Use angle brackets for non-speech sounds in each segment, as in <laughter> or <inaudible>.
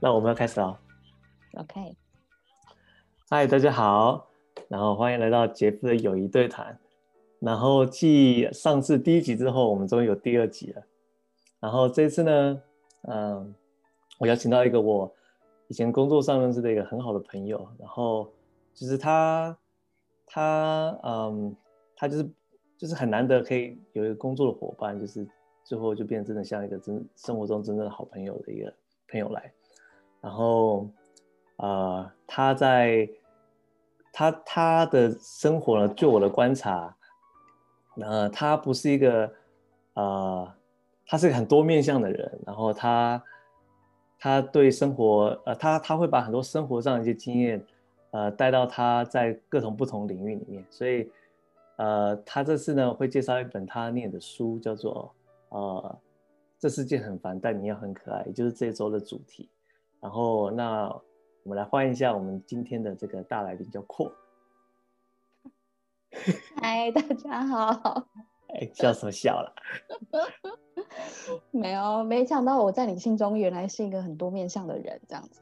那我们要开始了。OK，嗨，大家好，然后欢迎来到杰夫的友谊对谈。然后继上次第一集之后，我们终于有第二集了。然后这次呢，嗯，我邀请到一个我以前工作上认识的一个很好的朋友，然后就是他，他，嗯，他就是就是很难得可以有一个工作的伙伴，就是最后就变成真的像一个真生活中真正的好朋友的一个朋友来。然后，呃，他在他他的生活呢，就我的观察，呃，他不是一个呃，他是一个很多面向的人。然后他他对生活，呃，他他会把很多生活上的一些经验，呃，带到他在各种不同领域里面。所以，呃，他这次呢会介绍一本他念的书，叫做呃，这世界很烦，但你要很可爱，也就是这周的主题。然后，那我们来欢迎一下我们今天的这个大来宾，叫阔。<laughs> 嗨，大家好。<laughs> 哎，笑什么笑了？<laughs> 没有，没想到我在你心中原来是一个很多面相的人，这样子。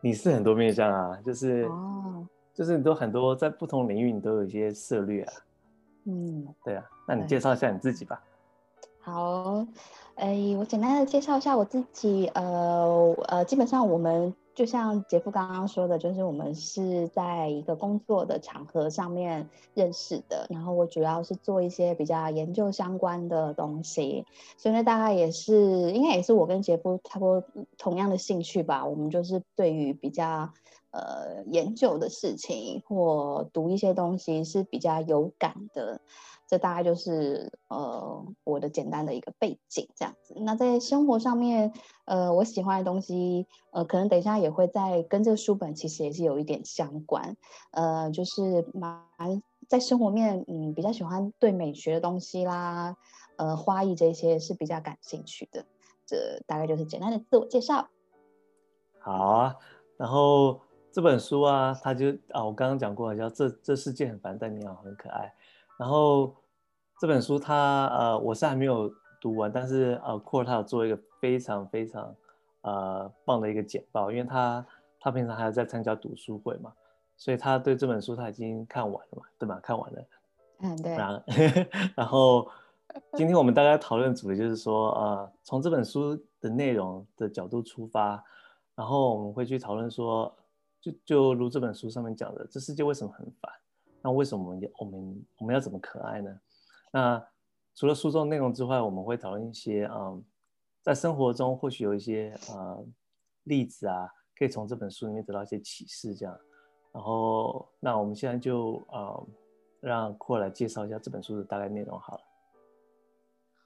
你是很多面相啊，就是哦，就是你都很多在不同领域，你都有一些涉略啊。嗯，对啊，那你介绍一下你自己吧。好，哎，我简单的介绍一下我自己。呃呃，基本上我们就像杰夫刚刚说的，就是我们是在一个工作的场合上面认识的。然后我主要是做一些比较研究相关的东西，所以呢，大概也是应该也是我跟杰夫差不多同样的兴趣吧。我们就是对于比较呃研究的事情或读一些东西是比较有感的。这大概就是呃我的简单的一个背景这样子。那在生活上面，呃，我喜欢的东西，呃，可能等一下也会在跟这个书本其实也是有一点相关。呃，就是蛮在生活面，嗯，比较喜欢对美学的东西啦，呃，花艺这些是比较感兴趣的。这大概就是简单的自我介绍。好啊，然后这本书啊，它就啊，我刚刚讲过，叫这这世界很烦，但你好很可爱。然后这本书它呃，我是还没有读完，但是呃，库尔他有做一个非常非常呃棒的一个简报，因为他他平常还要在参加读书会嘛，所以他对这本书他已经看完了嘛，对吧？看完了。嗯，对，然后 <laughs> 然后今天我们大家讨论主题就是说，呃，从这本书的内容的角度出发，然后我们会去讨论说，就就如这本书上面讲的，这世界为什么很烦？那为什么我们我们我们要怎么可爱呢？那除了书中内容之外，我们会讨论一些，嗯，在生活中或许有一些呃例子啊，可以从这本书里面得到一些启示，这样。然后，那我们现在就呃让阔来介绍一下这本书的大概内容好了。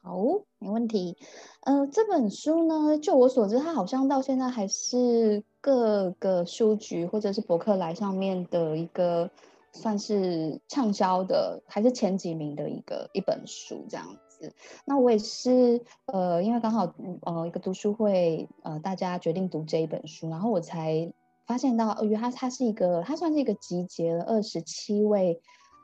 好，没问题。呃，这本书呢，就我所知，它好像到现在还是各个书局或者是博客来上面的一个算是畅销的，还是前几名的一个一本书这样子。那我也是，呃，因为刚好呃一个读书会，呃，大家决定读这一本书，然后我才发现到，呃，原来它它是一个，它算是一个集结了二十七位。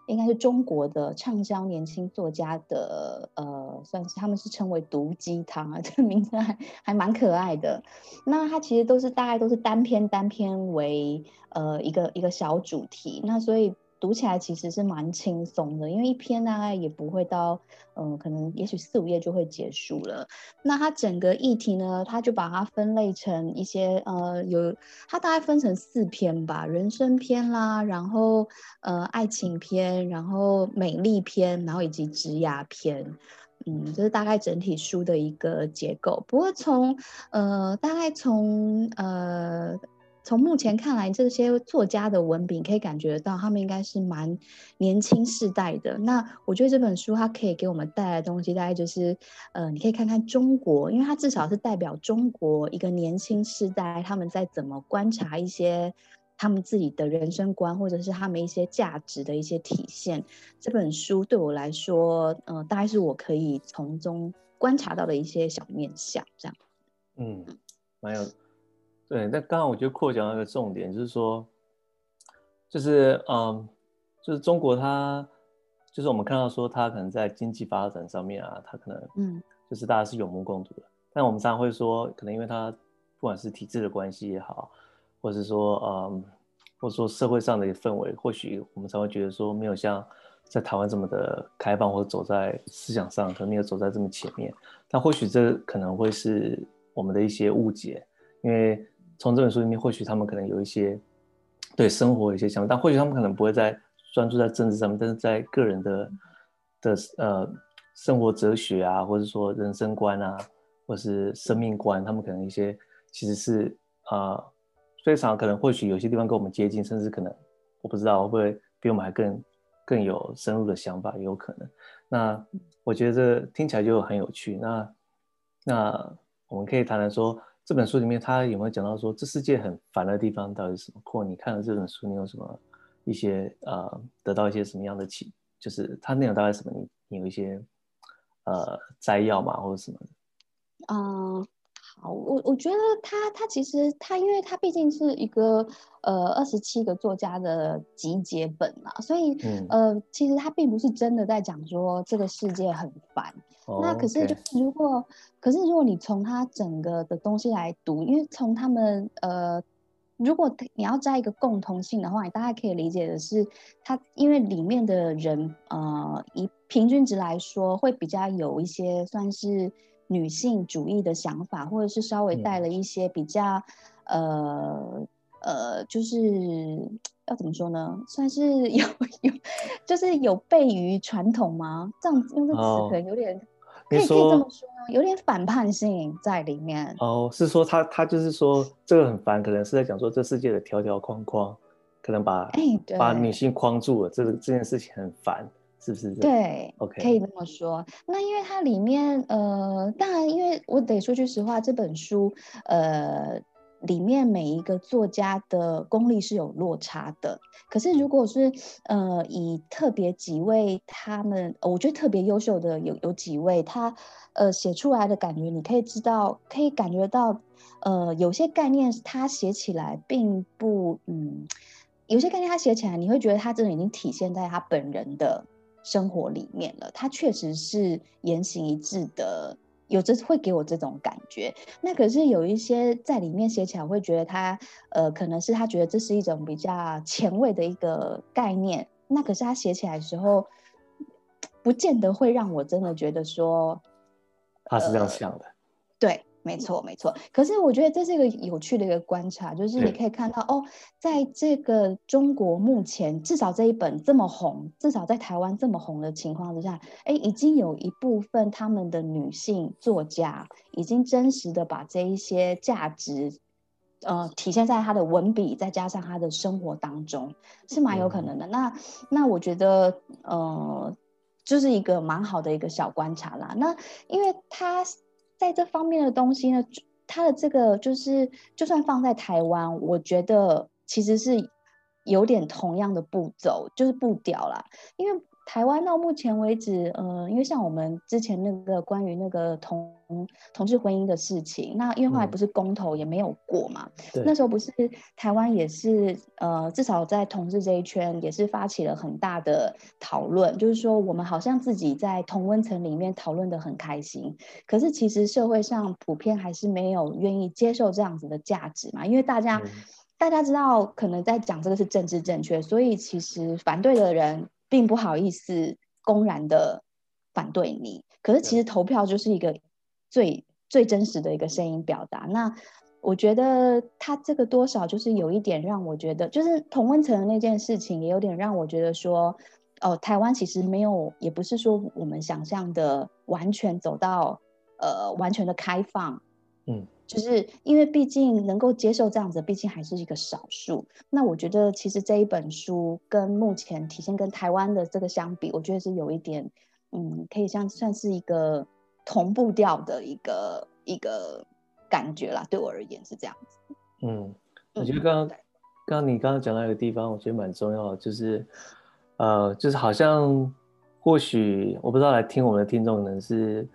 应该是中国的畅销年轻作家的，呃，算是他们是称为毒鸡汤啊，<laughs> 这个名字还还蛮可爱的。那它其实都是大概都是单篇单篇为呃一个一个小主题，那所以读起来其实是蛮轻松的，因为一篇大概也不会到，嗯、可能也许四五页就会结束了。那它整个议题呢，它就把它分类成一些呃有，它大概分成四篇吧，人生篇啦，然后呃爱情篇，然后美丽篇，然后以及职涯篇。嗯，这是大概整体书的一个结构。不过从呃大概从呃从目前看来，这些作家的文笔可以感觉到他们应该是蛮年轻世代的。那我觉得这本书它可以给我们带来的东西，大概就是呃你可以看看中国，因为它至少是代表中国一个年轻世代他们在怎么观察一些。他们自己的人生观，或者是他们一些价值的一些体现。这本书对我来说，呃，大概是我可以从中观察到的一些小面相，这样。嗯，蛮有对。那刚刚我觉得扩讲到一个重点，就是说，就是嗯，就是中国它，就是我们看到说它可能在经济发展上面啊，它可能嗯就是大家是有目共睹的。但我们常常会说，可能因为它不管是体制的关系也好，或者说嗯，或者说社会上的一个氛围，或许我们才会觉得说没有像在台湾这么的开放，或者走在思想上可能没有走在这么前面。但或许这可能会是我们的一些误解，因为从这本书里面，或许他们可能有一些对生活有一些想法，但或许他们可能不会在专注在政治上面，但是在个人的的呃生活哲学啊，或者说人生观啊。或是生命观，他们可能一些其实是啊，非常可能或许有些地方跟我们接近，甚至可能我不知道会不会比我们还更更有深入的想法，也有可能。那我觉得这听起来就很有趣。那那我们可以谈谈说，这本书里面他有没有讲到说，这世界很烦的地方到底是什么？或你看了这本书，你有什么一些呃，得到一些什么样的启？就是他内容大概什么？你你有一些呃摘要嘛，或者什么的？嗯，好，我我觉得他他其实他，因为他毕竟是一个呃二十七个作家的集结本嘛，所以呃，其实他并不是真的在讲说这个世界很烦。那可是就是如果，可是如果你从他整个的东西来读，因为从他们呃，如果你要摘一个共同性的话，你大概可以理解的是，他因为里面的人呃，以平均值来说，会比较有一些算是。女性主义的想法，或者是稍微带了一些比较，呃呃，就是要怎么说呢？算是有 <laughs> 有，就是有悖于传统吗？这样用这个词可能有点，可以可以这么说，有点反叛性在里面。哦，是说他他就是说这个很烦，可能是在讲说这世界的条条框框，可能把把女性框住了，这个这件事情很烦。是不是？对，OK，可以这么说。那因为它里面，呃，当然，因为我得说句实话，这本书，呃，里面每一个作家的功力是有落差的。可是，如果是呃，以特别几位他们，我觉得特别优秀的有有几位，他呃写出来的感觉，你可以知道，可以感觉到，呃，有些概念他写起来并不，嗯，有些概念他写起来，你会觉得他真的已经体现在他本人的。生活里面了，他确实是言行一致的，有这会给我这种感觉。那可是有一些在里面写起来，会觉得他呃，可能是他觉得这是一种比较前卫的一个概念。那可是他写起来的时候，不见得会让我真的觉得说他是这样想的。对。没错，没错。可是我觉得这是一个有趣的一个观察，就是你可以看到哦，在这个中国目前至少这一本这么红，至少在台湾这么红的情况之下，哎，已经有一部分他们的女性作家已经真实的把这一些价值，呃，体现在她的文笔，再加上她的生活当中，是蛮有可能的。那那我觉得，呃，就是一个蛮好的一个小观察啦。那因为他。在这方面的东西呢，它的这个就是，就算放在台湾，我觉得其实是有点同样的步骤，就是步调啦，因为。台湾到目前为止，呃，因为像我们之前那个关于那个同同志婚姻的事情，那因为后来不是公投也没有过嘛，那时候不是台湾也是呃，至少在同志这一圈也是发起了很大的讨论，就是说我们好像自己在同温层里面讨论的很开心，可是其实社会上普遍还是没有愿意接受这样子的价值嘛，因为大家大家知道可能在讲这个是政治正确，所以其实反对的人。并不好意思公然的反对你，可是其实投票就是一个最最真实的一个声音表达。那我觉得他这个多少就是有一点让我觉得，就是同温层的那件事情，也有点让我觉得说，哦，台湾其实没有，也不是说我们想象的完全走到呃完全的开放，嗯。就是因为毕竟能够接受这样子，毕竟还是一个少数。那我觉得其实这一本书跟目前体现跟台湾的这个相比，我觉得是有一点，嗯，可以像算是一个同步调的一个一个感觉啦。对我而言是这样子。嗯，我觉得刚刚刚刚你刚刚讲到一个地方，我觉得蛮重要的，就是呃，就是好像或许我不知道来听我们的听众可能是。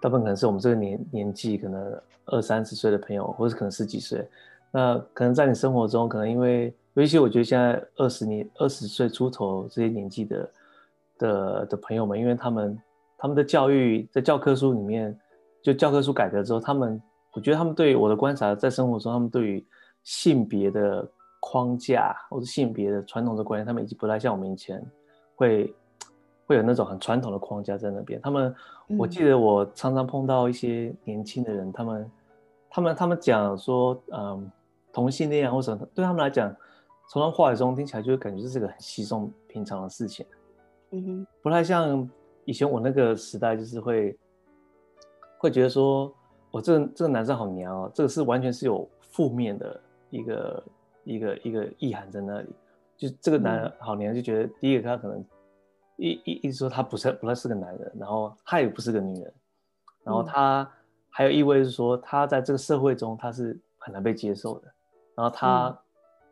大部分可能是我们这个年年纪，可能二三十岁的朋友，或者可能十几岁。那可能在你生活中，可能因为尤其我觉得现在二十年、二十岁出头这些年纪的的的朋友们，因为他们他们的教育在教科书里面，就教科书改革之后，他们我觉得他们对我的观察，在生活中，他们对于性别的框架或者性别的传统的观念，他们已经不太像我们以前会会有那种很传统的框架在那边。他们，我记得我常常碰到一些年轻的人，他们他们他们讲说，嗯，同性恋啊或者对他们来讲，从他话语中听起来就会感觉这是个很稀松平常的事情。嗯哼，不太像以前我那个时代，就是会会觉得说，我这个这个男生好娘哦，这个是完全是有负面的一个一个一个意涵在那里。就这个男人好娘，就觉得第一个他可能一一一直说他不是不太是个男人，然后他也不是个女人，然后他还有意味是说他在这个社会中他是很难被接受的，然后他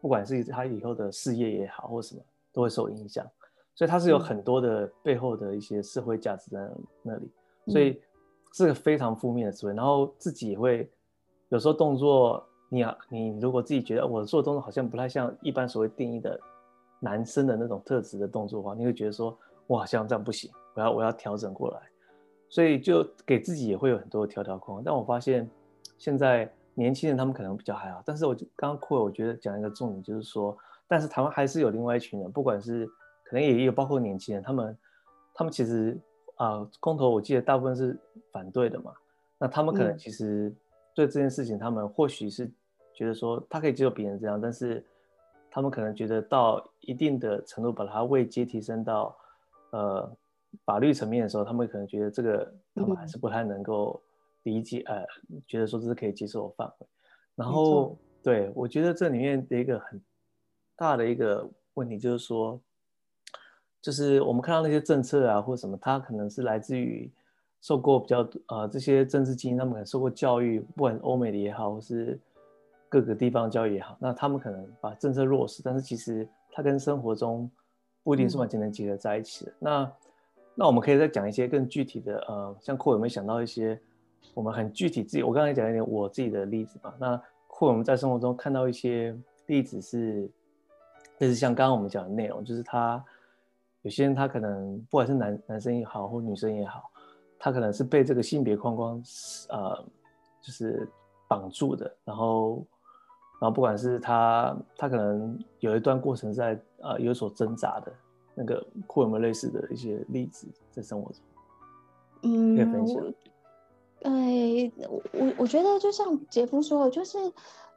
不管是他以后的事业也好或什么都会受影响。所以他是有很多的背后的一些社会价值在那里，所以是个非常负面的思维。然后自己也会有时候动作，你啊，你如果自己觉得我做的动作好像不太像一般所谓定义的男生的那种特质的动作的话，你会觉得说，哇，像这样不行，我要我要调整过来。所以就给自己也会有很多条条框。但我发现现在年轻人他们可能比较还好，但是我就刚刚库尔我觉得讲一个重点就是说，但是台湾还是有另外一群人，不管是可能也有包括年轻人，他们他们其实啊，公投我记得大部分是反对的嘛。那他们可能其实对这件事情，他们或许是觉得说他可以接受别人这样，但是他们可能觉得到一定的程度，把它位阶提升到呃法律层面的时候，他们可能觉得这个他们还是不太能够理解，呃，觉得说这是可以接受的范围。然后对我觉得这里面的一个很大的一个问题就是说。就是我们看到那些政策啊，或者什么，它可能是来自于受过比较呃这些政治精英，他们可能受过教育，不管是欧美的也好，或是各个地方教育也好，那他们可能把政策落实，但是其实它跟生活中不一定是完全能结合在一起的。那那我们可以再讲一些更具体的，呃，像库有没有想到一些我们很具体自己？我刚才讲一点我自己的例子嘛。那库我们在生活中看到一些例子是，类似像刚刚我们讲的内容，就是他。有些人他可能不管是男男生也好，或女生也好，他可能是被这个性别框框呃，就是绑住的。然后，然后不管是他他可能有一段过程在呃有所挣扎的，那个会有没有类似的一些例子在生活中？嗯，可以分享。哎，我我觉得就像杰夫说的，就是。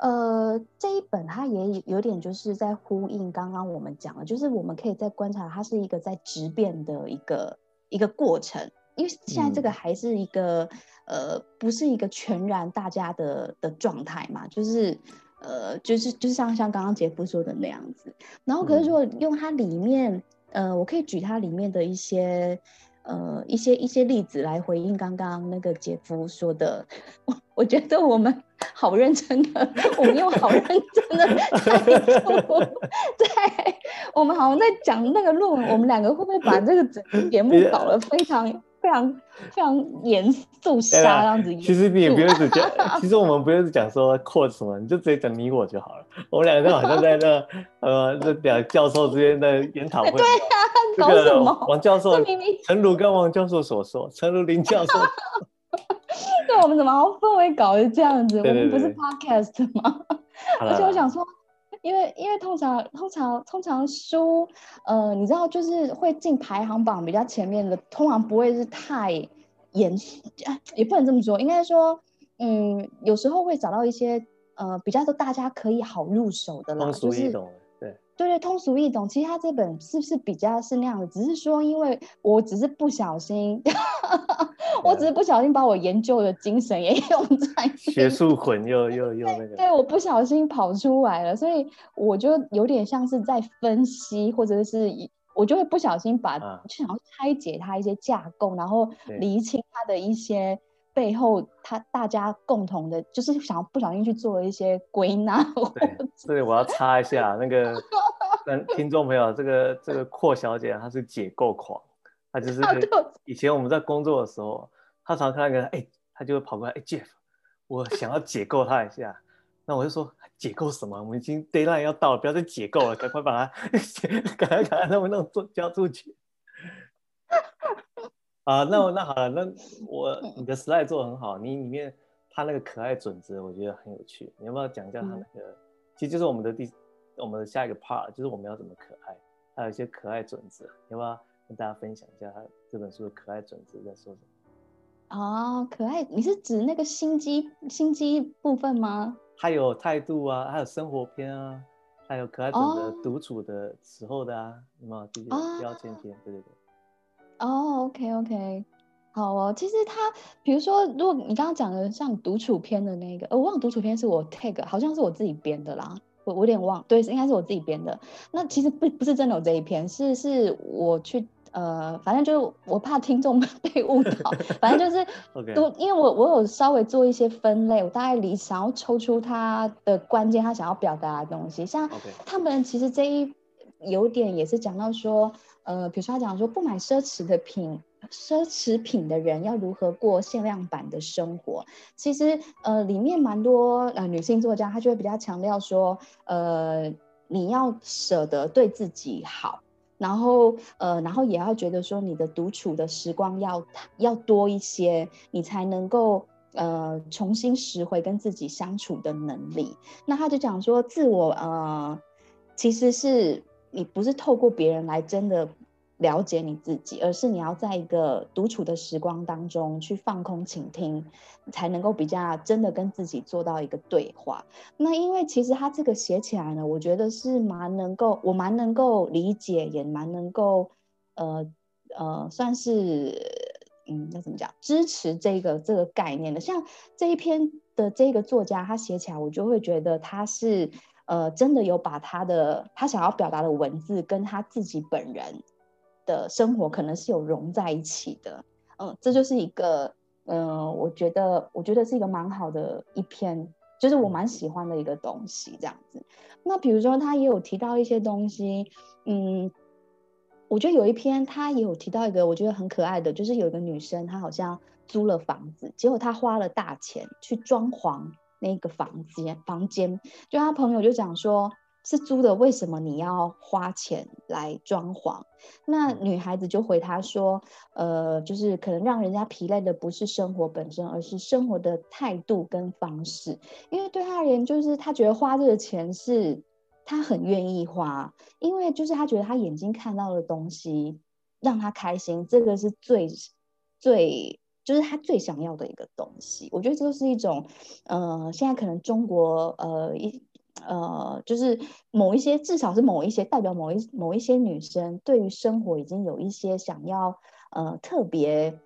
呃，这一本它也有点就是在呼应刚刚我们讲的，就是我们可以在观察它是一个在质变的一个一个过程，因为现在这个还是一个呃，不是一个全然大家的的状态嘛，就是呃，就是就是像像刚刚杰夫说的那样子，然后可是如果用它里面，呃，我可以举它里面的一些。呃，一些一些例子来回应刚刚那个姐夫说的，我我觉得我们 <laughs> 好认真的，我们又好认真的 <laughs> 在做，在我们好像在讲那个论文，我们两个会不会把这个整个节目搞得非常？非常非常严肃杀这样子。其实你也不用只讲，<laughs> 其实我们不用讲说 quote 什么，你就直接讲你我就好了。<laughs> 我们两个好像在那呃这两教授之间的研讨会。对啊，搞什么？王教授，陈如跟王教授所说，陈如林教授。<laughs> 对，我们怎么氛围搞得这样子？我们不是 podcast 吗？而且我想说。因为因为通常通常通常书，呃，你知道就是会进排行榜比较前面的，通常不会是太严肃，也不能这么说，应该说，嗯，有时候会找到一些呃比较说大家可以好入手的啦，就是。对对，通俗易懂。其实他这本是不是比较是那样的？只是说，因为我只是不小心，<laughs> 我只是不小心把我研究的精神也 <laughs> 用在学术混又又又那个。对，我不小心跑出来了，所以我就有点像是在分析，或者是我就会不小心把就想要拆解它一些架构，然后厘清它的一些。背后，他大家共同的，就是想不小心去做了一些归纳。对，所以我要插一下那个，听众朋友，这个这个阔小姐她是解构狂，她就是以前我们在工作的时候，她常看那个，哎，她就会跑过来，哎，Jeff，我想要解构他一下，那我就说解构什么？我们已经 deadline 要到了，不要再解构了，赶快把它，<laughs> 赶快赶快让我弄做交出去。啊，那那好了，那我你的 slide 做的很好，你里面他那个可爱准则，我觉得很有趣。你要不要讲一下他那个？其实就是我们的第我们的下一个 part，就是我们要怎么可爱，还有一些可爱准则，要不要跟大家分享一下他这本书的可爱准则在说什么？哦，可爱，你是指那个心机心机部分吗？还有态度啊，还有生活篇啊，还有可爱准则独处的时候的啊，什么这些标签篇，对对对。哦，OK OK，好哦。其实他，比如说，如果你刚刚讲的像独处篇的那个，呃，我忘独处篇是我 tag，好像是我自己编的啦，我我有点忘，对，应该是我自己编的。那其实不不是真的有这一篇，是是我去。呃，反正就是我怕听众 <laughs> 被误导，反正就是 <laughs> 都因为我我有稍微做一些分类，我大概理想要抽出他的关键，他想要表达的东西。像他们其实这一有点也是讲到说，呃，比如说他讲说不买奢侈的品，奢侈品的人要如何过限量版的生活。其实呃，里面蛮多呃女性作家，她就会比较强调说，呃，你要舍得对自己好。然后，呃，然后也要觉得说，你的独处的时光要要多一些，你才能够呃重新拾回跟自己相处的能力。那他就讲说，自我呃，其实是你不是透过别人来真的。了解你自己，而是你要在一个独处的时光当中去放空倾听，才能够比较真的跟自己做到一个对话。那因为其实他这个写起来呢，我觉得是蛮能够，我蛮能够理解，也蛮能够，呃呃，算是嗯，那怎么讲，支持这个这个概念的。像这一篇的这个作家，他写起来，我就会觉得他是呃，真的有把他的他想要表达的文字跟他自己本人。的生活可能是有融在一起的，嗯，这就是一个，嗯，我觉得，我觉得是一个蛮好的一篇，就是我蛮喜欢的一个东西，这样子。那比如说，他也有提到一些东西，嗯，我觉得有一篇他也有提到一个我觉得很可爱的，就是有一个女生，她好像租了房子，结果她花了大钱去装潢那个房间，房间，就他朋友就讲说。是租的，为什么你要花钱来装潢？那女孩子就回他说：“呃，就是可能让人家疲累的不是生活本身，而是生活的态度跟方式。因为对他而言，就是他觉得花这个钱是他很愿意花，因为就是他觉得他眼睛看到的东西让他开心，这个是最最就是他最想要的一个东西。我觉得这就是一种，呃，现在可能中国呃一。”呃，就是某一些，至少是某一些代表某一某一些女生，对于生活已经有一些想要呃特别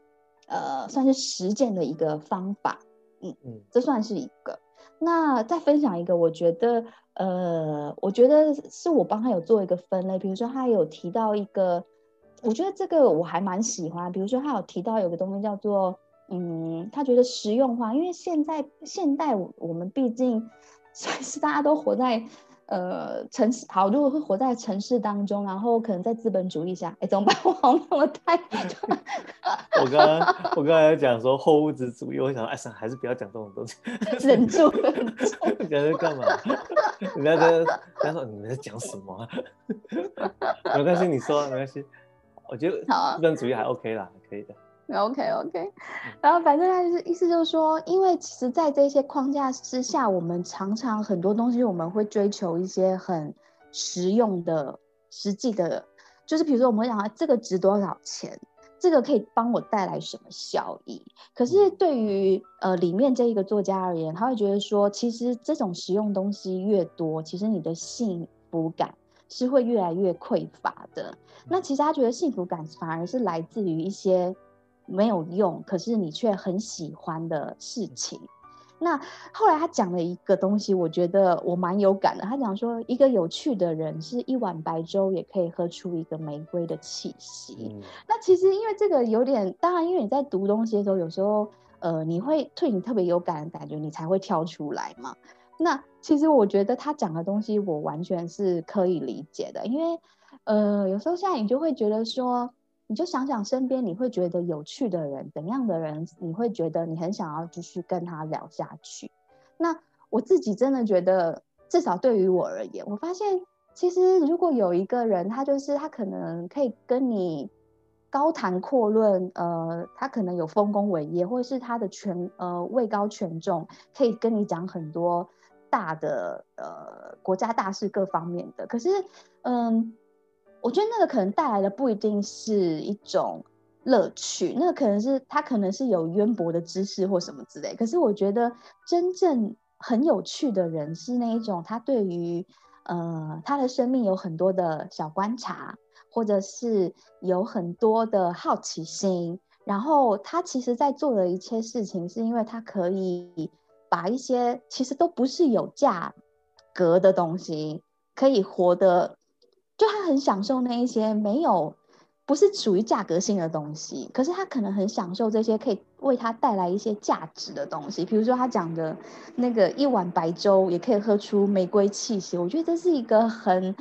呃算是实践的一个方法，嗯嗯，这算是一个。那再分享一个，我觉得呃，我觉得是我帮他有做一个分类，比如说他有提到一个，我觉得这个我还蛮喜欢，比如说他有提到有个东西叫做嗯，他觉得实用化，因为现在现代我们毕竟。算是大家都活在呃城市，好，如果会活在城市当中，然后可能在资本主义下，哎，怎么办？<laughs> 我好像 <laughs> 我太……我刚刚我刚才讲说后物质主义，我想哎，算还是不要讲这种东西，<laughs> 忍住，忍住。你在干嘛？人家在，人家说你们在讲什么？没关系，你说没关系。我觉得资本主义还 OK 啦，可以的。OK OK，然后反正他就是意思就是说，因为其实，在这些框架之下，我们常常很多东西我们会追求一些很实用的、实际的，就是比如说我们会想这个值多少钱，这个可以帮我带来什么效益。可是对于呃里面这一个作家而言，他会觉得说，其实这种实用东西越多，其实你的幸福感是会越来越匮乏的。那其实他觉得幸福感反而是来自于一些。没有用，可是你却很喜欢的事情。那后来他讲了一个东西，我觉得我蛮有感的。他讲说，一个有趣的人是一碗白粥也可以喝出一个玫瑰的气息。那其实因为这个有点，当然因为你在读东西的时候，有时候呃你会对你特别有感的感觉，你才会跳出来嘛。那其实我觉得他讲的东西，我完全是可以理解的，因为呃有时候现在你就会觉得说。你就想想身边你会觉得有趣的人，怎样的人你会觉得你很想要继续跟他聊下去？那我自己真的觉得，至少对于我而言，我发现其实如果有一个人，他就是他可能可以跟你高谈阔论，呃，他可能有丰功伟业，或者是他的权呃位高权重，可以跟你讲很多大的呃国家大事各方面的。可是，嗯，我觉得那个可能带来的不一定是一种乐趣，那可能是他可能是有渊博的知识或什么之类。可是我觉得真正很有趣的人是那一种，他对于呃他的生命有很多的小观察。或者是有很多的好奇心，然后他其实在做的一切事情，是因为他可以把一些其实都不是有价格的东西，可以活得，就他很享受那一些没有不是属于价格性的东西，可是他可能很享受这些可以为他带来一些价值的东西，比如说他讲的那个一碗白粥也可以喝出玫瑰气息，我觉得这是一个很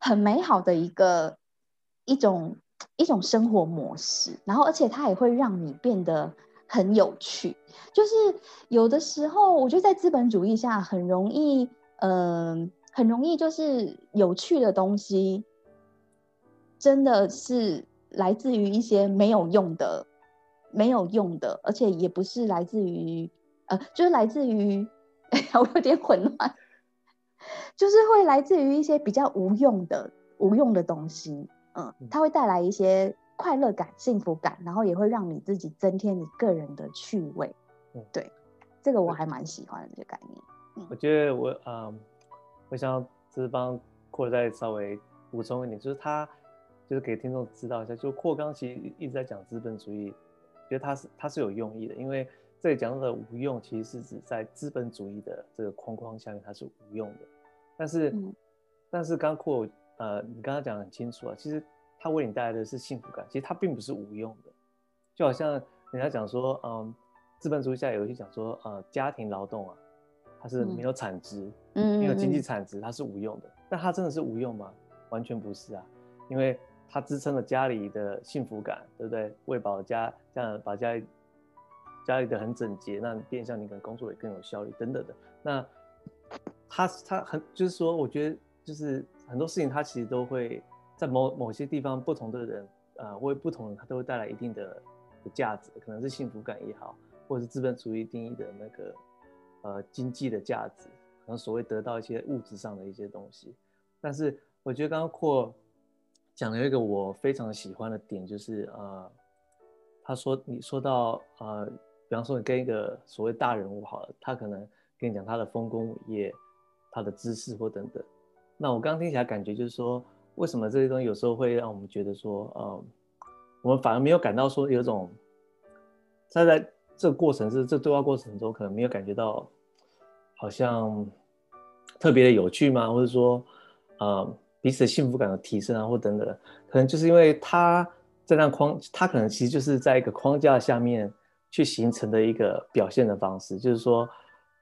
很美好的一个。一种一种生活模式，然后而且它也会让你变得很有趣。就是有的时候，我觉得在资本主义下很容易，嗯，很容易就是有趣的东西，真的是来自于一些没有用的、没有用的，而且也不是来自于，呃，就是来自于，哎呀，我有点混乱，<laughs> 就是会来自于一些比较无用的、无用的东西。嗯，它会带来一些快乐感、幸福感，然后也会让你自己增添你个人的趣味。嗯，对，这个我还蛮喜欢的这个概念。嗯，我觉得我嗯，我想就是帮扩再稍微补充一点，就是他就是给听众知道一下，就扩刚其实一直在讲资本主义，觉得他是他是有用意的，因为这里讲到的无用，其实是指在资本主义的这个框框下面它是无用的。但是，但是刚扩。呃，你刚刚讲的很清楚啊，其实它为你带来的是幸福感，其实它并不是无用的，就好像人家讲说，嗯，资本主义下有一些讲说，呃，家庭劳动啊，它是没有产值，嗯，没有经济产值，它是无用的，但它真的是无用吗？完全不是啊，因为它支撑了家里的幸福感，对不对？喂饱家，这样把家里家里的很整洁，那变相你可能工作也更有效率，等等的。那它它很就是说，我觉得就是。很多事情，它其实都会在某某些地方，不同的人，呃，为不同人，他都会带来一定的价值，可能是幸福感也好，或者是资本主义定义的那个呃经济的价值，可能所谓得到一些物质上的一些东西。但是我觉得刚刚阔讲了一个我非常喜欢的点，就是呃，他说你说到呃，比方说你跟一个所谓大人物好了，他可能跟你讲他的丰功伟业，他的知识或等等。那我刚听起来感觉就是说，为什么这些东西有时候会让我们觉得说，呃，我们反而没有感到说有种，在在这个过程是这对话过程中，可能没有感觉到好像特别的有趣吗？或者说，呃，彼此的幸福感的提升啊，或等等，可能就是因为他在那框，他可能其实就是在一个框架下面去形成的一个表现的方式，就是说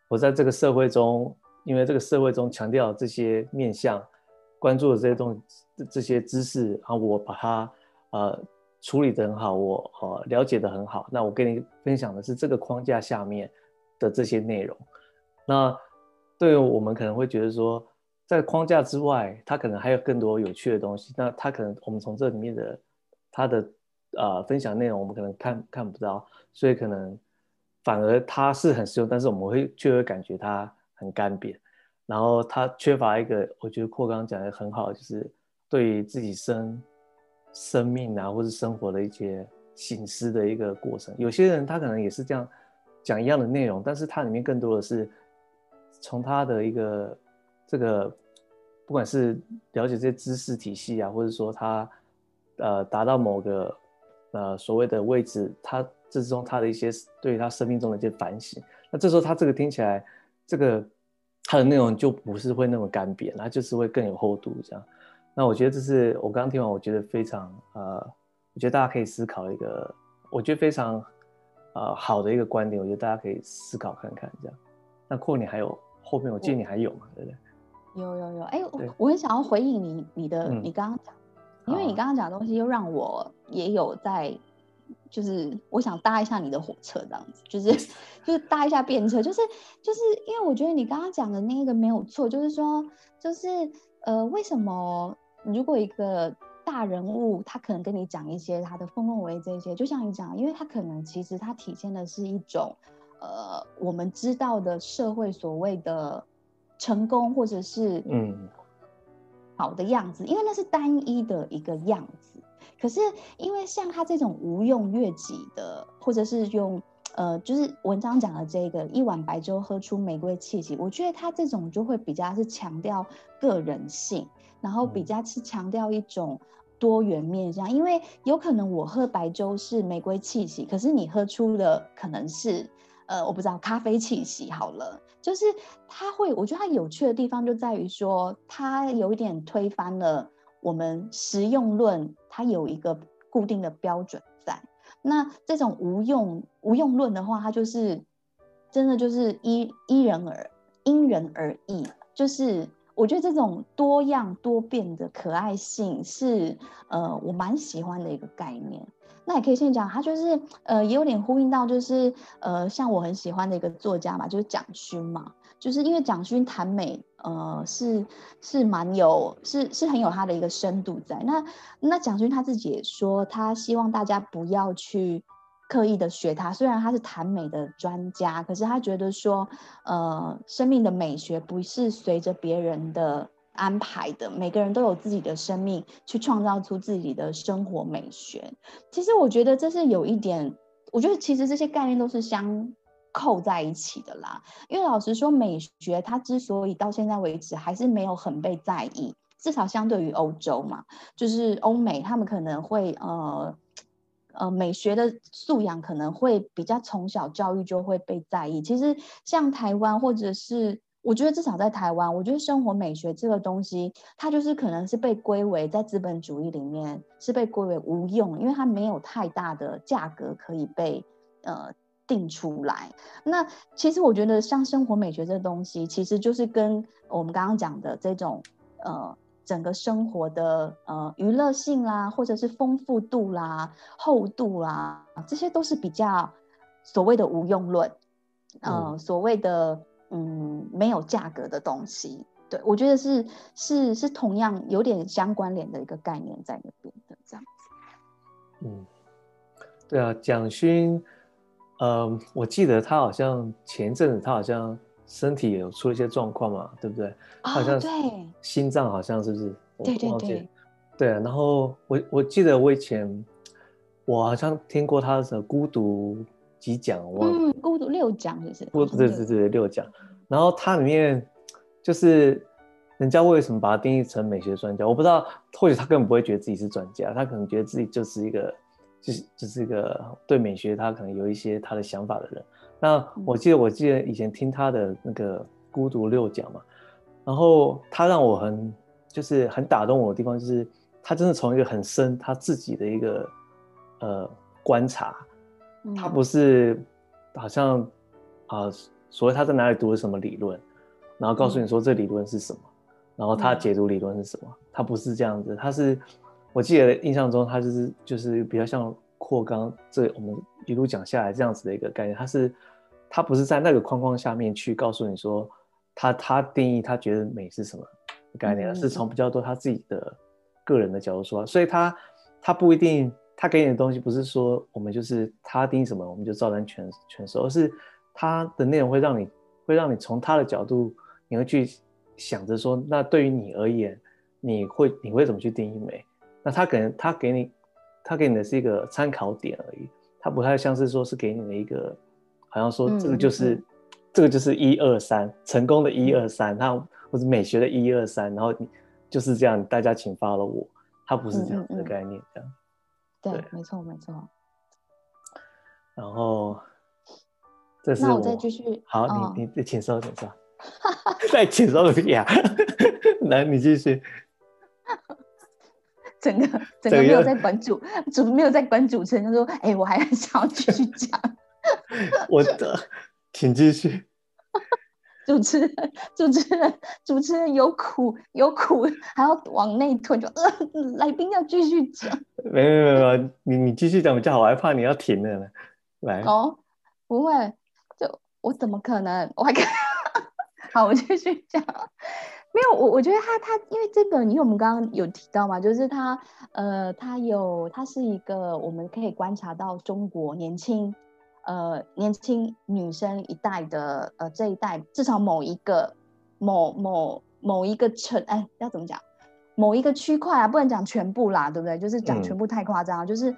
我在这个社会中。因为这个社会中强调这些面向，关注的这些东西，这些知识，啊我把它呃处理得很好，我呃了解得很好。那我跟你分享的是这个框架下面的这些内容。那对于我们可能会觉得说，在框架之外，它可能还有更多有趣的东西。那它可能我们从这里面的它的呃分享内容，我们可能看看不到，所以可能反而它是很实用，但是我们会却会感觉它。很干瘪，然后他缺乏一个，我觉得阔刚讲的很好，就是对于自己生生命啊，或者生活的一些醒思的一个过程。有些人他可能也是这样讲一样的内容，但是它里面更多的是从他的一个这个，不管是了解这些知识体系啊，或者说他呃达到某个呃所谓的位置，他之中他的一些对于他生命中的一些反省。那这时候他这个听起来。这个它的内容就不是会那么干瘪，它就是会更有厚度这样。那我觉得这是我刚刚听完，我觉得非常呃，我觉得大家可以思考一个，我觉得非常呃好的一个观点，我觉得大家可以思考看看这样。那阔你还有后面，我记得你还有嘛，对不对？有有有，哎，我很想要回应你你的你刚刚讲，因为你刚刚讲的东西又让我也有在。就是我想搭一下你的火车这样子，就是 <laughs> 就是搭一下便车，就是就是因为我觉得你刚刚讲的那个没有错，就是说就是呃为什么如果一个大人物，他可能跟你讲一些他的丰功伟这些，就像你讲，因为他可能其实他体现的是一种，呃，我们知道的社会所谓的成功或者是嗯好的样子，因为那是单一的一个样子。可是因为像他这种无用悦己的，或者是用呃，就是文章讲的这个一碗白粥喝出玫瑰气息，我觉得他这种就会比较是强调个人性，然后比较是强调一种多元面向，因为有可能我喝白粥是玫瑰气息，可是你喝出的可能是呃，我不知道咖啡气息好了，就是他会，我觉得他有趣的地方就在于说，他有一点推翻了我们实用论，它有一个固定的标准在。那这种无用无用论的话，它就是真的就是依依人而因人而异，就是我觉得这种多样多变的可爱性是呃我蛮喜欢的一个概念。那也可以先讲，它就是呃也有点呼应到，就是呃像我很喜欢的一个作家嘛，就是蒋勋嘛，就是因为蒋勋谈美。呃，是是蛮有，是是很有他的一个深度在。那那蒋勋他自己也说，他希望大家不要去刻意的学他。虽然他是谈美的专家，可是他觉得说，呃，生命的美学不是随着别人的安排的，每个人都有自己的生命去创造出自己的生活美学。其实我觉得这是有一点，我觉得其实这些概念都是相。扣在一起的啦，因为老实说，美学它之所以到现在为止还是没有很被在意，至少相对于欧洲嘛，就是欧美他们可能会呃呃美学的素养可能会比较从小教育就会被在意。其实像台湾或者是我觉得至少在台湾，我觉得生活美学这个东西，它就是可能是被归为在资本主义里面是被归为无用，因为它没有太大的价格可以被呃。定出来，那其实我觉得像生活美学这东西，其实就是跟我们刚刚讲的这种呃整个生活的呃娱乐性啦，或者是丰富度啦、厚度啦，这些都是比较所谓的无用论，呃，所谓的嗯没有价格的东西。对我觉得是是是同样有点相关联的一个概念在那边的这样子。嗯，对啊，蒋勋。呃，我记得他好像前阵子他好像身体有出了一些状况嘛，对不对？好像对，心脏好像是不是？对对对。对啊，然后我我记得我以前我好像听过他的孤独几讲，我嗯，孤独六讲是不是？对对对六讲。然后他里面就是人家为什么把他定义成美学专家？我不知道，或许他根本不会觉得自己是专家，他可能觉得自己就是一个。就是就是一个对美学他可能有一些他的想法的人。那我记得我记得以前听他的那个孤独六讲嘛，然后他让我很就是很打动我的地方，就是他真的从一个很深他自己的一个呃观察，他不是好像啊所谓他在哪里读的什么理论，然后告诉你说这理论是什么，然后他解读理论是什么，他不是这样子，他是。我记得印象中，他就是就是比较像扩缸，这我们一路讲下来这样子的一个概念。他是他不是在那个框框下面去告诉你说，他他定义他觉得美是什么概念，而是从比较多他自己的个人的角度说。所以他他不一定他给你的东西不是说我们就是他定义什么我们就照单全全收，而是他的内容会让你会让你从他的角度，你会去想着说，那对于你而言，你会你会怎么去定义美？那他可能他给你，他给你的是一个参考点而已，他不太像是说是给你的一个，好像说这个就是，这个就是一二三成功的一二三，他或者美学的一二三，然后你就是这样，大家请发了我，他不是这样的概念，这样。对，没错没错。然后，这是那我再继续。好，你你请说，请说。<laughs> 再请说个屁啊！<laughs> 来，你继续。<laughs> 整个整个没有在管主 <laughs> 主没有在管主持人，就说：“哎，我还 <laughs> 想要继续讲。”我的，请继续。主持人，主持人，主持人有苦有苦，还要往内吞，就呃，来宾要继续讲。没有没有没，你你继续讲比较好，我还怕你要停了呢。来哦，不会，就我怎么可能？我还好，我继续讲。没有，我我觉得他他因为这本，因为我们刚刚有提到嘛，就是他呃，他有他是一个我们可以观察到中国年轻呃年轻女生一代的呃这一代，至少某一个某某某一个城哎要怎么讲，某一个区块啊，不能讲全部啦，对不对？就是讲全部太夸张，就是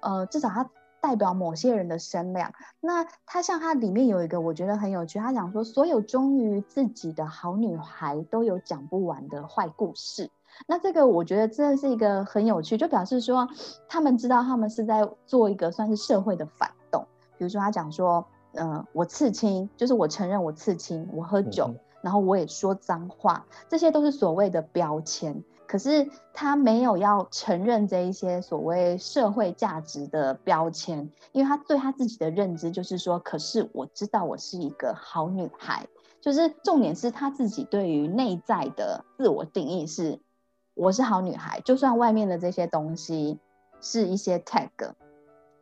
呃至少他。代表某些人的声量。那他像他里面有一个，我觉得很有趣。他讲说，所有忠于自己的好女孩都有讲不完的坏故事。那这个我觉得真的是一个很有趣，就表示说他们知道他们是在做一个算是社会的反动。比如说他讲说，嗯，我刺青，就是我承认我刺青，我喝酒，然后我也说脏话，这些都是所谓的标签。可是他没有要承认这一些所谓社会价值的标签，因为他对他自己的认知就是说，可是我知道我是一个好女孩，就是重点是他自己对于内在的自我定义是，我是好女孩，就算外面的这些东西是一些 tag，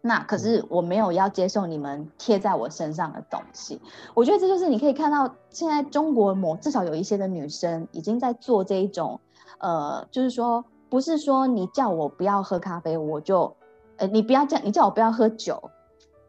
那可是我没有要接受你们贴在我身上的东西。我觉得这就是你可以看到，现在中国某至少有一些的女生已经在做这一种。呃，就是说，不是说你叫我不要喝咖啡，我就，呃，你不要叫你叫我不要喝酒，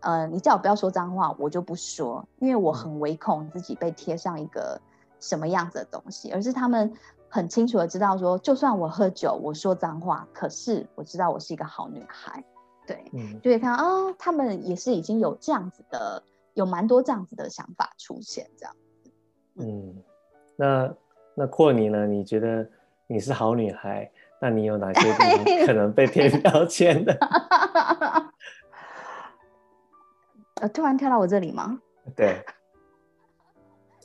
呃，你叫我不要说脏话，我就不说，因为我很唯恐自己被贴上一个什么样子的东西，而是他们很清楚的知道说，就算我喝酒，我说脏话，可是我知道我是一个好女孩，对，就会看啊，他们也是已经有这样子的，有蛮多这样子的想法出现，这样子，嗯，那那阔尼呢？你觉得？你是好女孩，那你有哪些可能被贴标签的？<laughs> 呃，突然跳到我这里吗？<laughs> 对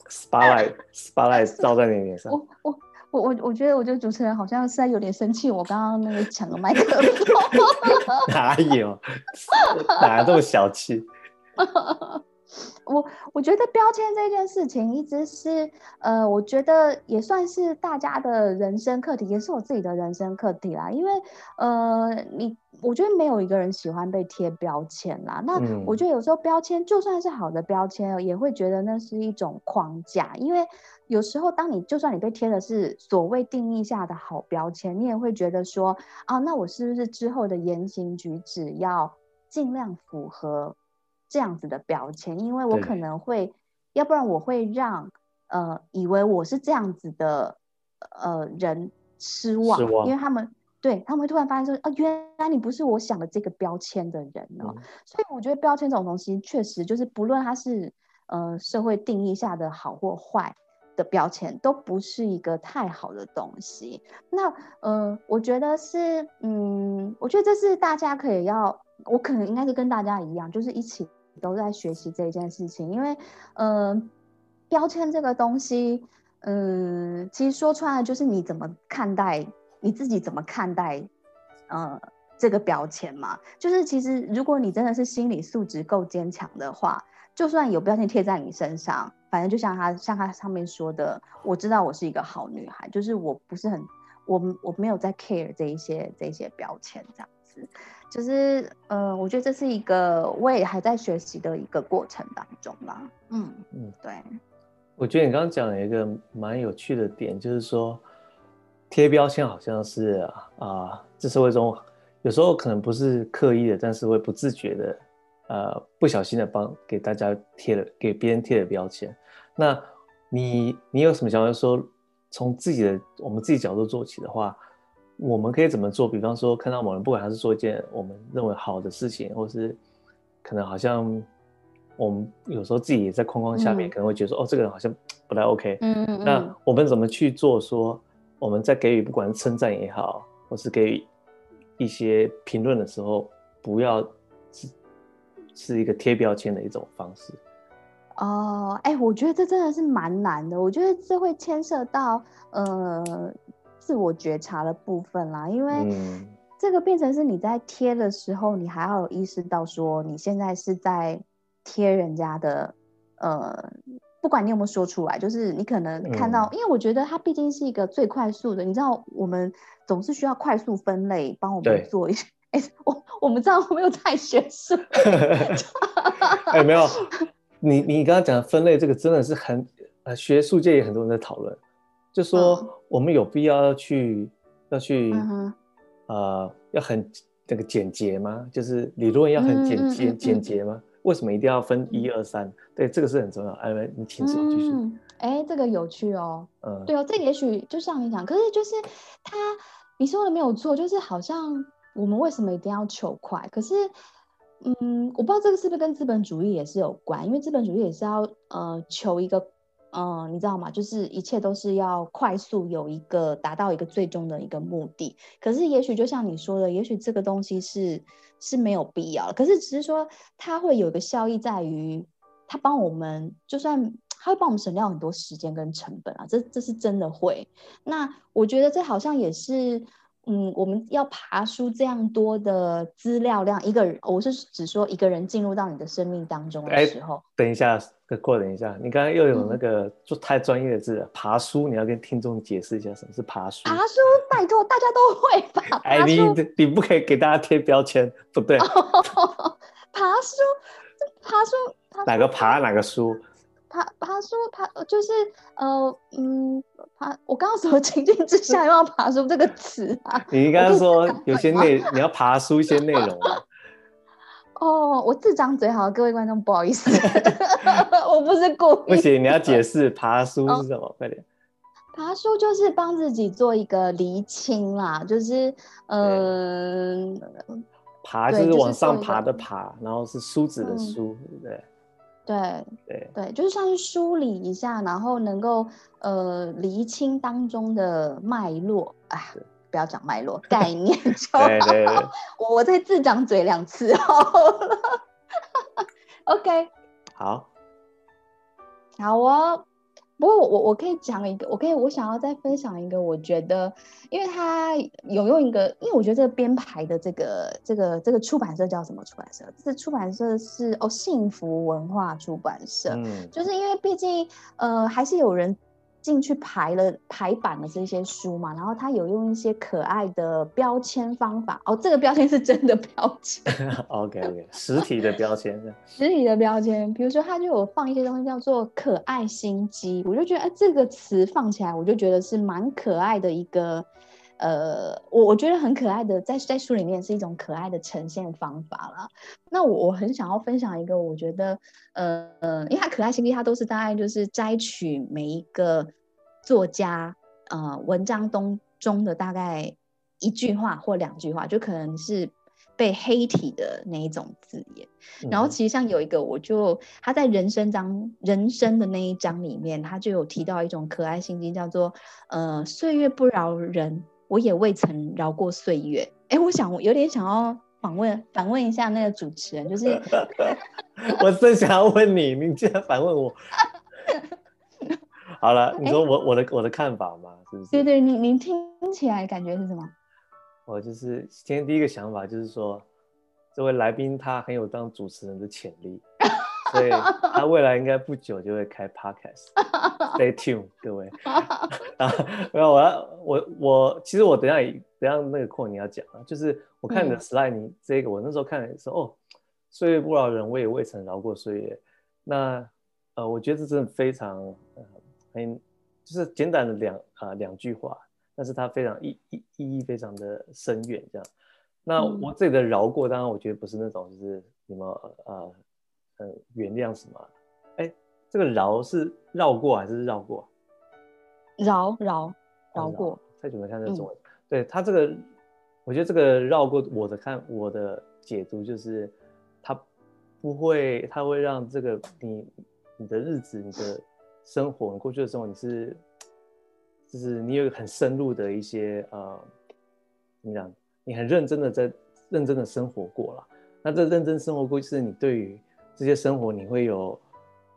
，spotlight，spotlight 照在你脸上。我我我我我觉得，我觉得主持人好像是在有点生气，我刚刚那个抢了麦克风。<laughs> 哪有？哪这么小气？我我觉得标签这件事情一直是，呃，我觉得也算是大家的人生课题，也是我自己的人生课题啦。因为，呃，你我觉得没有一个人喜欢被贴标签啦。那我觉得有时候标签就算是好的标签，也会觉得那是一种框架。因为有时候当你就算你被贴的是所谓定义下的好标签，你也会觉得说，啊，那我是不是之后的言行举止要尽量符合？这样子的标签，因为我可能会，要不然我会让呃以为我是这样子的呃人失望，因为他们对他们会突然发现说啊，原来你不是我想的这个标签的人哦。所以我觉得标签这种东西，确实就是不论它是呃社会定义下的好或坏的标签，都不是一个太好的东西。那呃，我觉得是嗯，我觉得这是大家可以要，我可能应该是跟大家一样，就是一起。都在学习这件事情，因为，呃，标签这个东西，嗯，其实说穿了就是你怎么看待你自己，怎么看待，呃，这个标签嘛。就是其实如果你真的是心理素质够坚强的话，就算有标签贴在你身上，反正就像他像他上面说的，我知道我是一个好女孩，就是我不是很，我我没有在 care 这一些这些标签这样子。就是，呃，我觉得这是一个我也还在学习的一个过程当中吧。嗯嗯，对。我觉得你刚刚讲了一个蛮有趣的点，就是说贴标签好像是啊，这社会中有时候可能不是刻意的，但是会不自觉的，呃，不小心的帮给大家贴了给别人贴了标签。那你你有什么想法说，从自己的我们自己角度做起的话？我们可以怎么做？比方说，看到某人，不管他是做一件我们认为好的事情，或是可能好像我们有时候自己也在框框下面，可能会觉得说，哦，这个人好像不太 OK。嗯嗯。那我们怎么去做？说我们在给予不管是称赞也好，或是给予一些评论的时候，不要是是一个贴标签的一种方式。哦，哎，我觉得这真的是蛮难的。我觉得这会牵涉到呃。自我觉察的部分啦，因为这个变成是你在贴的时候，你还要有意识到说你现在是在贴人家的，呃，不管你有没有说出来，就是你可能看到，因为我觉得它毕竟是一个最快速的，你知道，我们总是需要快速分类，帮我们做一些。哎，我我们这样没有太学术。<laughs> 哎，没有，你你刚刚讲的分类这个真的是很呃，学术界也很多人在讨论。就说我们有必要要去要去嗯呃要很那个简洁吗？就是理论要很简洁简洁吗？为什么一定要分一二三？对，这个是很重要。哎，你请说继续。嗯，哎，这个有趣哦。嗯，对哦，这也许就像你讲，可是就是他你说的没有错，就是好像我们为什么一定要求快？可是，嗯，我不知道这个是不是跟资本主义也是有关，因为资本主义也是要呃求一个，嗯、你知道吗？就是一切都是要快速有一个达到一个最终的一个目的。可是也许就像你说的，也许这个东西是是没有必要的，可是只是说它会有一个效益在于，它帮我们就算。它会帮我们省掉很多时间跟成本啊，这这是真的会。那我觉得这好像也是，嗯，我们要爬出这样多的资料量，一个人，我是只说一个人进入到你的生命当中的哎时候，等一下，过等一下，你刚刚又有那嗯个做太专业的字了，爬书，你要跟听众解释一下什么是爬书。爬书，拜托大家都会 <laughs> 吧？哎，你，你不可以给大家贴标签，不对，<laughs> 爬书，<laughs> 爬书，爬哪个爬哪个书。爬爬书爬就是呃嗯爬，我刚刚什么情境之下又要爬书这个词啊？<laughs> 你刚刚说有些内你要爬书一些内容啊，<laughs> 哦，我自张嘴好，各位观众不好意思，<laughs> 我不是故意。不行，你要解释爬书是什么，快点。爬书就是帮自己做一个厘清啦，就是嗯、爬就是往上爬的爬，然后是梳子的嗯梳，对不对？对对，对，就是像是梳理一下，然后能够呃厘清当中的脉络，啊，不要讲脉络，概念 <laughs> 就好。对对对，<laughs> 我我再自掌嘴两次好了。<laughs> OK，好，好哦。不过我我我可以讲一个，我可以我想要再分享一个，我觉得，因为他有用一个，因为我觉得这个编排的这个这个这个出版社叫什么出版社？这出版社是哦幸福文化出版社，嗯，就是因为毕竟呃还是有人进去排了排版的这些书嘛，然后他有用一些可爱的标签方法哦，这个标签是真的标签。<laughs> OK OK，实体的标签，<laughs> 实体的标签，比如说他就有放一些东西叫做“可爱心机”，我就觉得哎，这个词放起来，我就觉得是蛮可爱的一个，呃，我我觉得很可爱的，在在书里面是一种可爱的呈现方法啦。那我我很想要分享一个，我觉得，呃呃，因为它可爱心机，它都是大概就是摘取每一个作家呃文章中中的大概一句话或两句话，就可能是被黑体的那一种字眼。然后嗯其实像有一个，我就他在人生章人生的那一章里面，他就有提到一种可爱心经，叫做呃岁月不饶人，我也未曾饶过岁月。哎，我想我有点想要访问反问一下那个主持人，就是 <laughs> 我正想要问你，你竟然反问我。<laughs> 好了，你说我我的我的看法嘛，是不是？对对，您您听起来感觉是什么？我就是今天第一个想法就是说，这位来宾他很有当主持人的潜力，<laughs> 所以他未来应该不久就会开 podcast。Stay tuned，各位。<laughs> 啊，没有，我要我我其实我等一下等一下那个空你要讲啊，就是我看你的嗯 slide，你这个我那时候看的时候，哦，岁月不饶人，我也未曾饶过岁月。那呃，我觉得这真的非常呃很就是简短的两啊、两句话，但是它非常意意意义非常的深远，这样。那嗯我自己的饶过，当然我觉得不是那种就是什么呃呃原谅什么，哎，这个饶是绕过还是绕过？饶饶哦饶过，，太久没看这个嗯中文。对他这个，我觉得这个绕过我的看我的解读就是，他不会，他会让这个你你的日子、你的生活、你过去的生活，你是就是你有很深入的一些呃，怎么讲？你很认真的在认真的生活过了。那这认真生活过，就是你对于这些生活，你会有，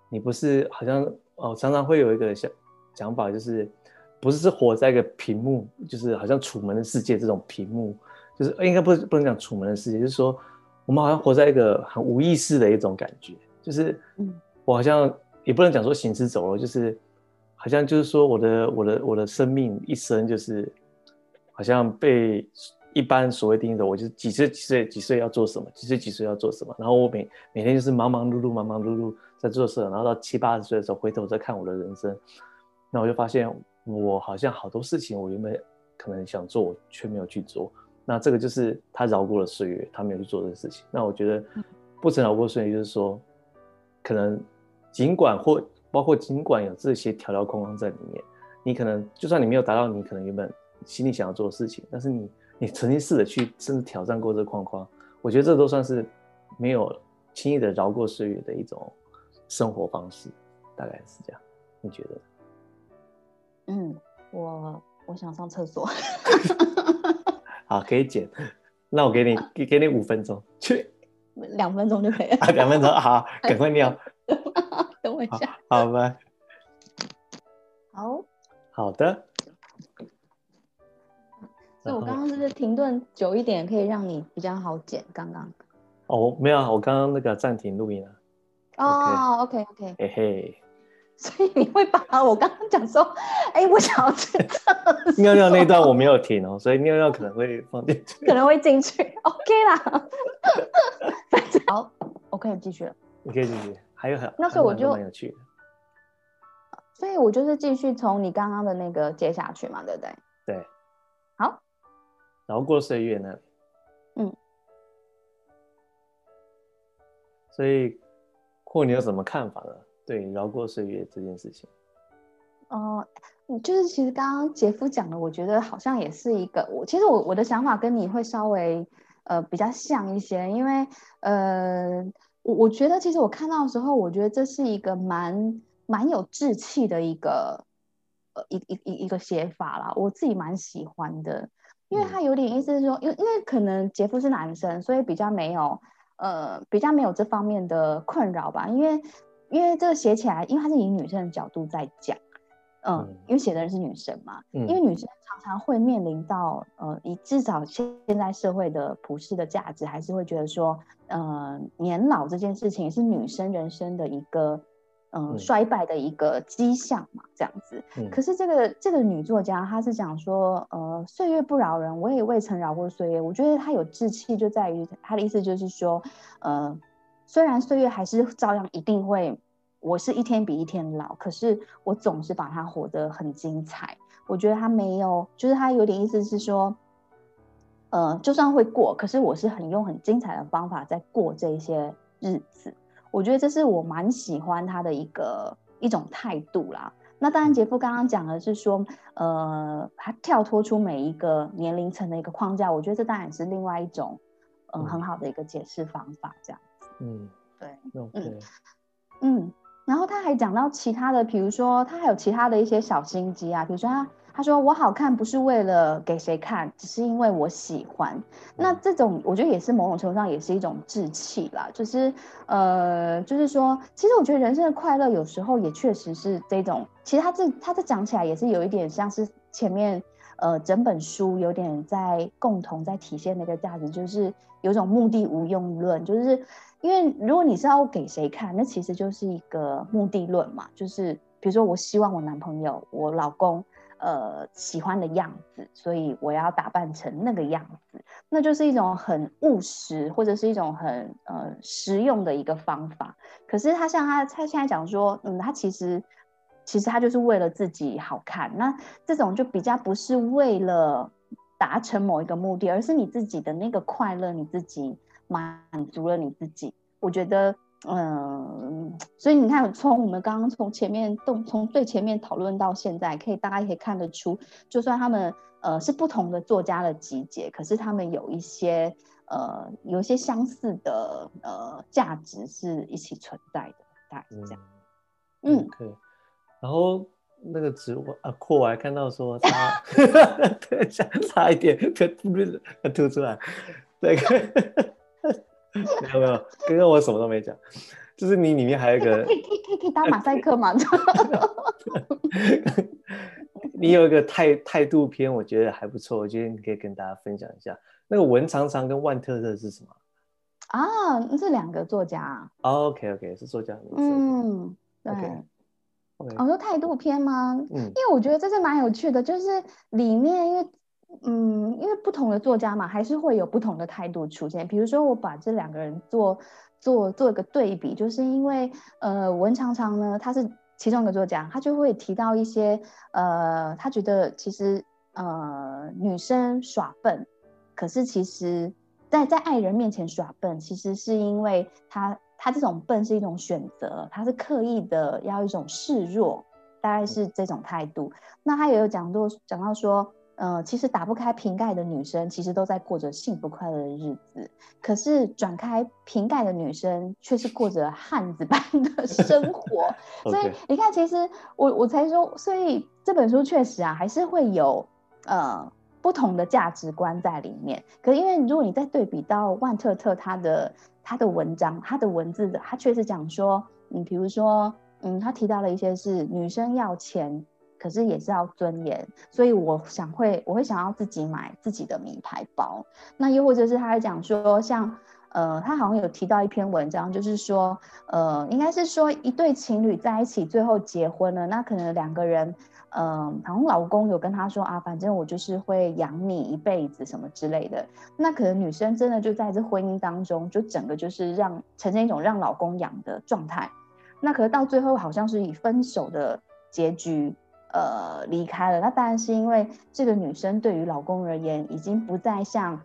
你不是好像哦，常常会有一个想想法，就是不是是活在一个屏幕，就是好像楚门的世界这种屏幕，就是应该不是不能讲楚门的世界，就是说我们好像活在一个很无意识的一种感觉，就是嗯我好像也不能讲说行尸走肉，就是好像就是说我的我的我的生命一生就是好像被一般所谓定义的，我就是几岁几岁几岁要做什么，几岁几岁要做什么，然后我每每天就是忙忙碌碌忙忙碌碌在做事，然后到七八十岁的时候回头再看我的人生，那我就发现我好像好多事情我原本可能想做，我却没有去做。那这个就是他饶过了岁月，他没有去做这个事情。那我觉得不曾饶过岁月，就是说，可能尽管或包括尽管有这些条条框框在里面，你可能就算你没有达到你可能原本心里想要做的事情，但是你你曾经试着去甚至挑战过这个框框，我觉得这都算是没有轻易的饶过岁月的一种生活方式，大概是这样。你觉得？嗯，我我想上厕所。<laughs> 好，可以剪。那我给你给给你五分钟去，两分钟就可以了。啊，两分钟，好，<laughs> 赶快尿。<laughs> 等我一下。好吧。好。好的。那我刚刚是不是停顿久一点，可以让你比较好剪？刚刚。哦，没有，我刚刚那个暂停录音了。哦，OK，OK。嘿嘿。<laughs> 所以你会把我刚刚讲说，哎，我想要去 <laughs> 尿尿那段我没有停哦，所以尿尿可能会放进去，<laughs> 可能会进去，OK 啦。好，我可以继续了。你可以继续，还有很那时候我就蛮有趣的。所以我就是继续从你刚刚的那个接下去嘛，对不对？对。好。然后过岁月那里。嗯。所以，或你有什么看法呢？对，饶过岁月这件事情，哦，就是其实刚刚杰夫讲的，我觉得好像也是一个我，其实我我的想法跟你会稍微呃比较像一些，因为呃我我觉得其实我看到的时候，我觉得这是一个蛮蛮有志气的一个呃一一一一个写法啦，我自己蛮喜欢的，因为他有点意思是说，因为因为可能杰夫是男生，所以比较没有呃比较没有这方面的困扰吧，因为。因为这个写起来，因为他是以女生的角度在讲，嗯，因为写的人是女生嘛，因为女生常常会面临到，呃，以至少现在社会的普世的价值，还是会觉得说，呃，年老这件事情是女生人生的一个，嗯，衰败的一个迹象嘛，这样子。可是这个这个女作家，她是讲说，呃，岁月不饶人，我也未曾饶过岁月。我觉得她有志气，就在于她的意思就是说，呃。虽然岁月还是照样一定会，我是一天比一天老，可是我总是把它活得很精彩。我觉得她没有，就是她有点意思是说，呃，就算会过，可是我是很用很精彩的方法在过这些日子。我觉得这是我蛮喜欢他的一个一种态度啦。那当然，杰夫刚刚讲的是说，呃，他跳脱出每一个年龄层的一个框架，我觉得这当然是另外一种，嗯，很好的一个解释方法，这样。嗯，对，嗯，嗯，然后他还讲到其他的，比如说他还有其他的一些小心机啊，比如说他他说我好看不是为了给谁看，只是因为我喜欢。那这种我觉得也是某种程度上也是一种志气啦，就是呃，就是说，其实我觉得人生的快乐有时候也确实是这种，其实他这他这讲起来也是有一点像是前面呃整本书有点在共同在体现那个价值，就是有种目的无用论，就是。因为如果你是要给谁看，那其实就是一个目的论嘛。就是比如说，我希望我男朋友、我老公，呃，喜欢的样子，所以我要打扮成那个样子，那就是一种很务实或者是一种很呃实用的一个方法。可是他像他他现在讲说，嗯，他其实其实他就是为了自己好看。那这种就比较不是为了达成某一个目的，而是你自己的那个快乐，你自己。满足了你自己，我觉得，嗯，所以你看，从我们刚刚从前面动，从最前面讨论到现在，可以大家可以看得出，就算他们呃是不同的作家的集结，可是他们有一些呃有一些相似的呃价值是一起存在的，大概是这样。嗯，可以。然后那个植物啊，扩我还看到说差 <laughs> <laughs> 对，差差一点，<laughs> 突出来，这个。没 <laughs> 有没有，刚刚我什么都没讲，就是你里面还有一个，可以可以可以可以打马赛克吗？<laughs> <laughs> 你有一个态态度篇，我觉得还不错，我觉得你可以跟大家分享一下。那个文常常跟万特特是什么？啊，这两个作家。OK OK，是作家名字。嗯，对。我说态度篇吗？嗯，因为我觉得这是蛮有趣的，就是里面因为。嗯，因为不同的作家嘛，还是会有不同的态度出现。比如说，我把这两个人做做做一个对比，就是因为呃，文常常呢，他是其中一个作家，他就会提到一些呃，他觉得其实呃女生耍笨，可是其实在在爱人面前耍笨，其实是因为他他这种笨是一种选择，他是刻意的要一种示弱，大概是这种态度。那他也有讲到讲到说。呃，其实打不开瓶盖的女生，其实都在过着幸福快乐的日子。可是转开瓶盖的女生，却是过着汉子般的 <laughs> 生活。所以你看，其实我我才说，所以这本书确实啊，还是会有呃不同的价值观在里面。可因为如果你再对比到万特特他的他的文章，他的文字的，他确实讲说，你，比如说，嗯，他提到了一些是女生要钱。可是也是要尊严，所以我想会，我会想要自己买自己的名牌包。那又或者是他还讲说，像呃，他好像有提到一篇文章，就是说，呃，应该是说一对情侣在一起，最后结婚了，那可能两个人，嗯，好像老公有跟他说啊，反正我就是会养你一辈子什么之类的。那可能女生真的就在这婚姻当中，就整个就是让呈现一种让老公养的状态。那可是到最后好像是以分手的结局。呃，离开了，那当然是因为这个女生对于老公而言，已经不再像，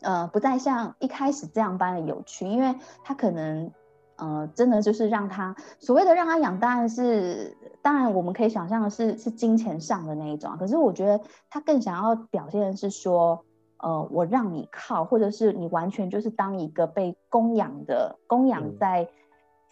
呃，不再像一开始这样般的有趣，因为她可能，呃，真的就是让他所谓的让他养，当然是，当然我们可以想象的是是金钱上的那一种，可是我觉得他更想要表现的是说，呃，我让你靠，或者是你完全就是当一个被供养的，供养在。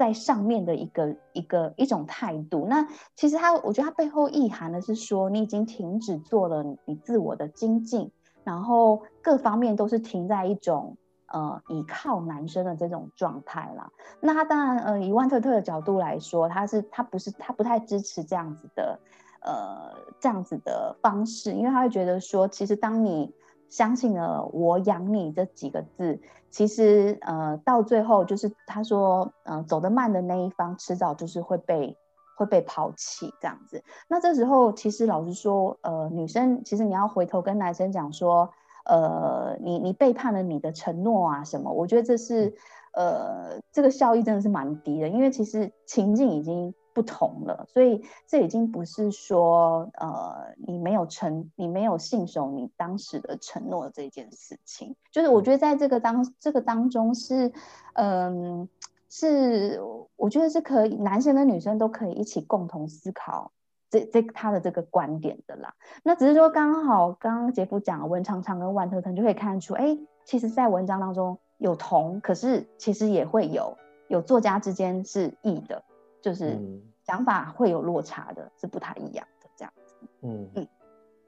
在上面的一个一个一种态度，那其实他，我觉得他背后意涵的是说，你已经停止做了你自我的精进，然后各方面都是停在一种呃倚靠男生的这种状态啦。那他当然，呃，以万特特的角度来说，他是他不是他不太支持这样子的呃这样子的方式，因为他会觉得说，其实当你相信了“我养你”这几个字，其实呃，到最后就是他说，嗯，走得慢的那一方，迟早就是会被会被抛弃这样子。那这时候，其实老实说，呃，女生其实你要回头跟男生讲说，呃，你你背叛了你的承诺啊什么？我觉得这是呃，这个效益真的是蛮低的，因为其实情境已经。不同了，所以这已经不是说，呃，你没有承，你没有信守你当时的承诺这件事情。就是我觉得在这个当这个当中是，嗯，是我觉得是可以，男生跟女生都可以一起共同思考这这他的这个观点的啦。那只是说刚好刚刚杰夫讲了文昌昌跟万特腾就可以看出，哎，其实在文章当中有同，可是其实也会有有作家之间是异的。就是想法会有落差的，是不太一样的这样子。嗯嗯，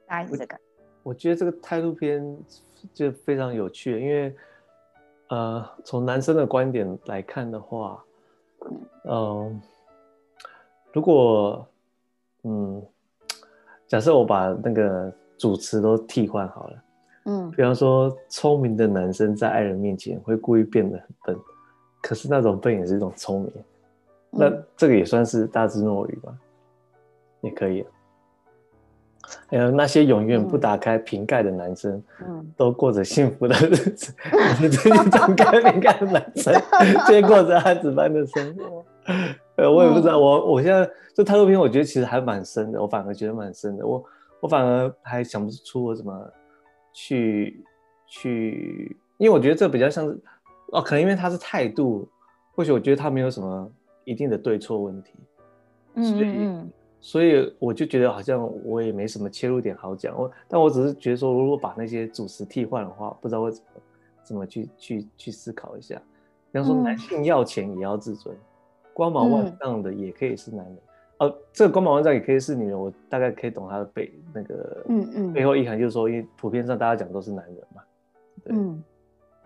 大概是这个。我觉得这个态度片就非常有趣，因为呃，从男生的观点来看的话，嗯，如果嗯，假设我把那个主持都替换好了，嗯，比方说聪明的男生在爱人面前会故意变得很笨，可是那种笨也是一种聪明。那这个也算是大智若愚吧，也可以。还有那些永远不打开瓶盖的男生，嗯，都过着幸福的日子。<laughs> 你最近打开瓶盖的男生，<laughs> 却过着汉子般的生活。呃，我也不知道，我我现在这太多篇，我觉得其实还蛮深的。我反而觉得蛮深的。我我反而还想不出我怎么去去，因为我觉得这比较像是哦，可能因为他是态度，或许我觉得他没有什么。一定的对错问题，所以所以我就觉得好像我也没什么切入点好讲。我但我只是觉得说，如果把那些主词替换的话，不知道会怎么怎么去去去思考一下。比方说，男性要钱也要自尊，光芒万丈的也可以是男人。哦，这个光芒万丈也可以是女人。我大概可以懂他的背那个嗯嗯背后意涵，就是说，因为普遍上大家讲都是男人嘛。嗯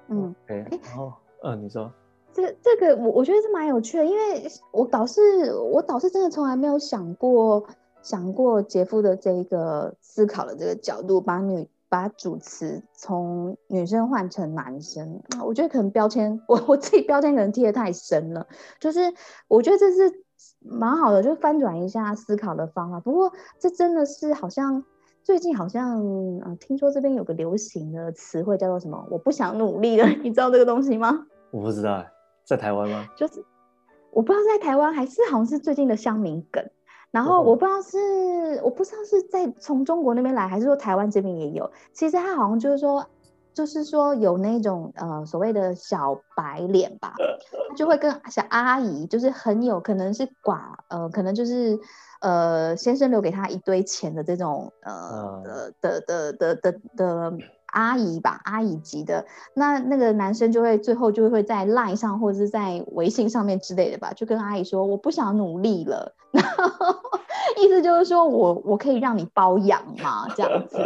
嗯，哎，然后嗯，你说。这这个我我觉得是蛮有趣的，因为我倒是我倒是真的从来没有想过想过杰夫的这个思考的这个角度，把女把主持从女生换成男生，我觉得可能标签我我自己标签可能贴的太深了，就是我觉得这是蛮好的，就翻转一下思考的方法。不过这真的是好像最近好像嗯，听说这边有个流行的词汇叫做什么？我不想努力了，<laughs> 你知道这个东西吗？我不知道。在台湾吗？就是我不知道在台湾还是好像是最近的乡民梗，然后我不知道是我不知道是在从中国那边来，还是说台湾这边也有。其实他好像就是说，就是说有那种呃所谓的小白脸吧，<laughs> 他就会跟小阿姨，就是很有可能是寡呃，可能就是呃先生留给他一堆钱的这种呃的的的的的的。阿姨吧，阿姨级的，那那个男生就会最后就会在 Line 上或者是在微信上面之类的吧，就跟阿姨说我不想努力了，然后意思就是说我我可以让你包养嘛，<laughs> 这样子，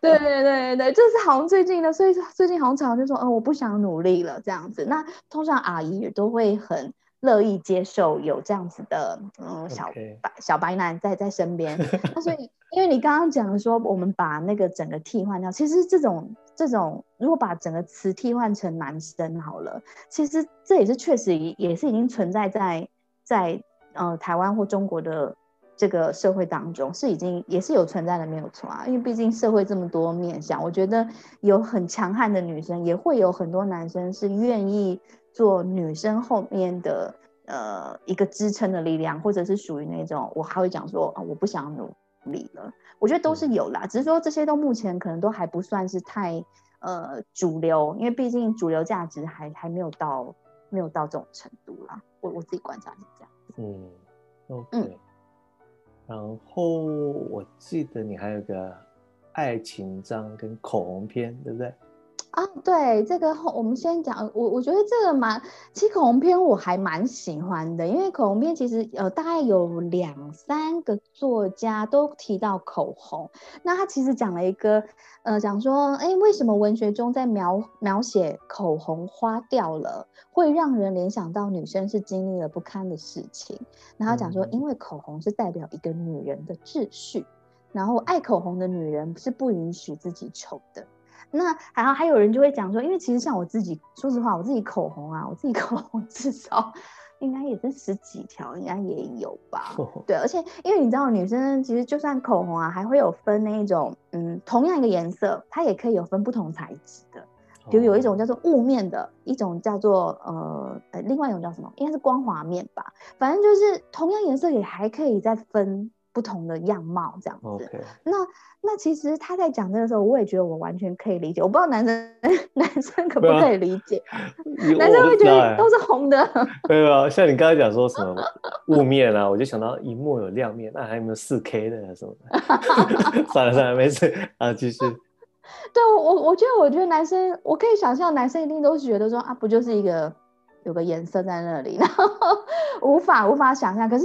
对对对对，就是好像最近的，所以最近好像常就说，嗯，我不想努力了这样子，那通常阿姨也都会很。乐意接受有这样子的嗯小白小白男在在身边，<laughs> 那所以因为你刚刚讲说我们把那个整个替换掉，其实这种这种如果把整个词替换成男生好了，其实这也是确实也也是已经存在在在呃台湾或中国的这个社会当中，是已经也是有存在的没有错啊，因为毕竟社会这么多面向，我觉得有很强悍的女生，也会有很多男生是愿意。做女生后面的呃一个支撑的力量，或者是属于那种我还会讲说啊我不想努力了，我觉得都是有啦，只是说这些都目前可能都还不算是太呃主流，因为毕竟主流价值还还没有到没有到这种程度啦。我我自己观察是这样。嗯，OK。然后我记得你还有个爱情章跟口红篇，对不对？啊，对这个，我们先讲。我我觉得这个蛮，其实口红片我还蛮喜欢的，因为口红片其实呃大概有两三个作家都提到口红。那他其实讲了一个，呃，讲说，哎，为什么文学中在描描写口红花掉了，会让人联想到女生是经历了不堪的事情？然后讲说，因为口红是代表一个女人的秩序，然后爱口红的女人是不允许自己丑的。那然后还有人就会讲说，因为其实像我自己，说实话，我自己口红啊，我自己 <laughs> 口红至少应该也是十几条，应该也有吧。<laughs> 对，而且因为你知道，女生其实就算口红啊，还会有分那一种，嗯，同样一个颜色，它也可以有分不同材质的，比如有一种叫做雾面的，一种叫做呃呃，另外一种叫什么？应该是光滑面吧。反正就是同样颜色也还可以再分。不同的样貌这样子，那那其实他在讲这个时候，我也觉得我完全可以理解。我不知道男生 <laughs> 男生可不可以理解，<laughs> 男生会觉得都是红的。对啊，像你刚才讲说什么雾面啊，我就想到荧幕有亮面，那还有没有四 K 的什么的？<laughs> 算了算了，没事啊，继续。对我我觉得我觉得男生，我可以想象男生一定都是觉得说啊，不就是一个。有个颜色在那里，然后无法无法想象。可是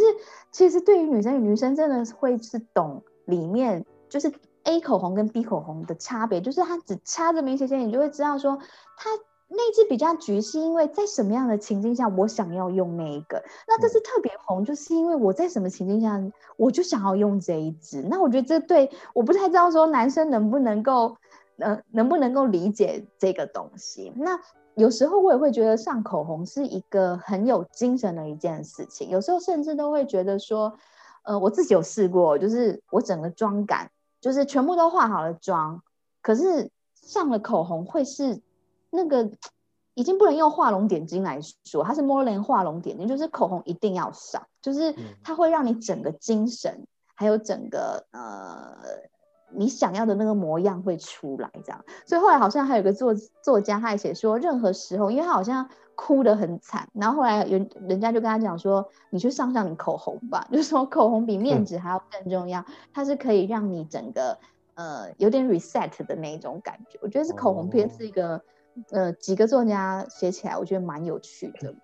其实对于女生，女生真的会是懂里面就是 A 口红跟 B 口红的差别，就是它只差这么一些些，你就会知道说它那支比较橘，是因为在什么样的情境下我想要用那一个。那这支特别红，就是因为我在什么情境下我就想要用这一支。那我觉得这对我不太知道说男生能不能够呃能不能够理解这个东西。那。有时候我也会觉得上口红是一个很有精神的一件事情，有时候甚至都会觉得说，呃，我自己有试过，就是我整个妆感就是全部都化好了妆，可是上了口红会是那个已经不能用画龙点睛来说，它是 more than 画龙点睛，就是口红一定要上，就是它会让你整个精神还有整个呃。你想要的那个模样会出来，这样。所以后来好像还有个作作家，他也写说，任何时候，因为他好像哭得很惨，然后后来人人家就跟他讲说，你去上上你口红吧，就是说口红比面纸还要更重要，它是可以让你整个呃有点 reset 的那一种感觉。我觉得是口红片是一个呃几个作家写起来，我觉得蛮有趣的。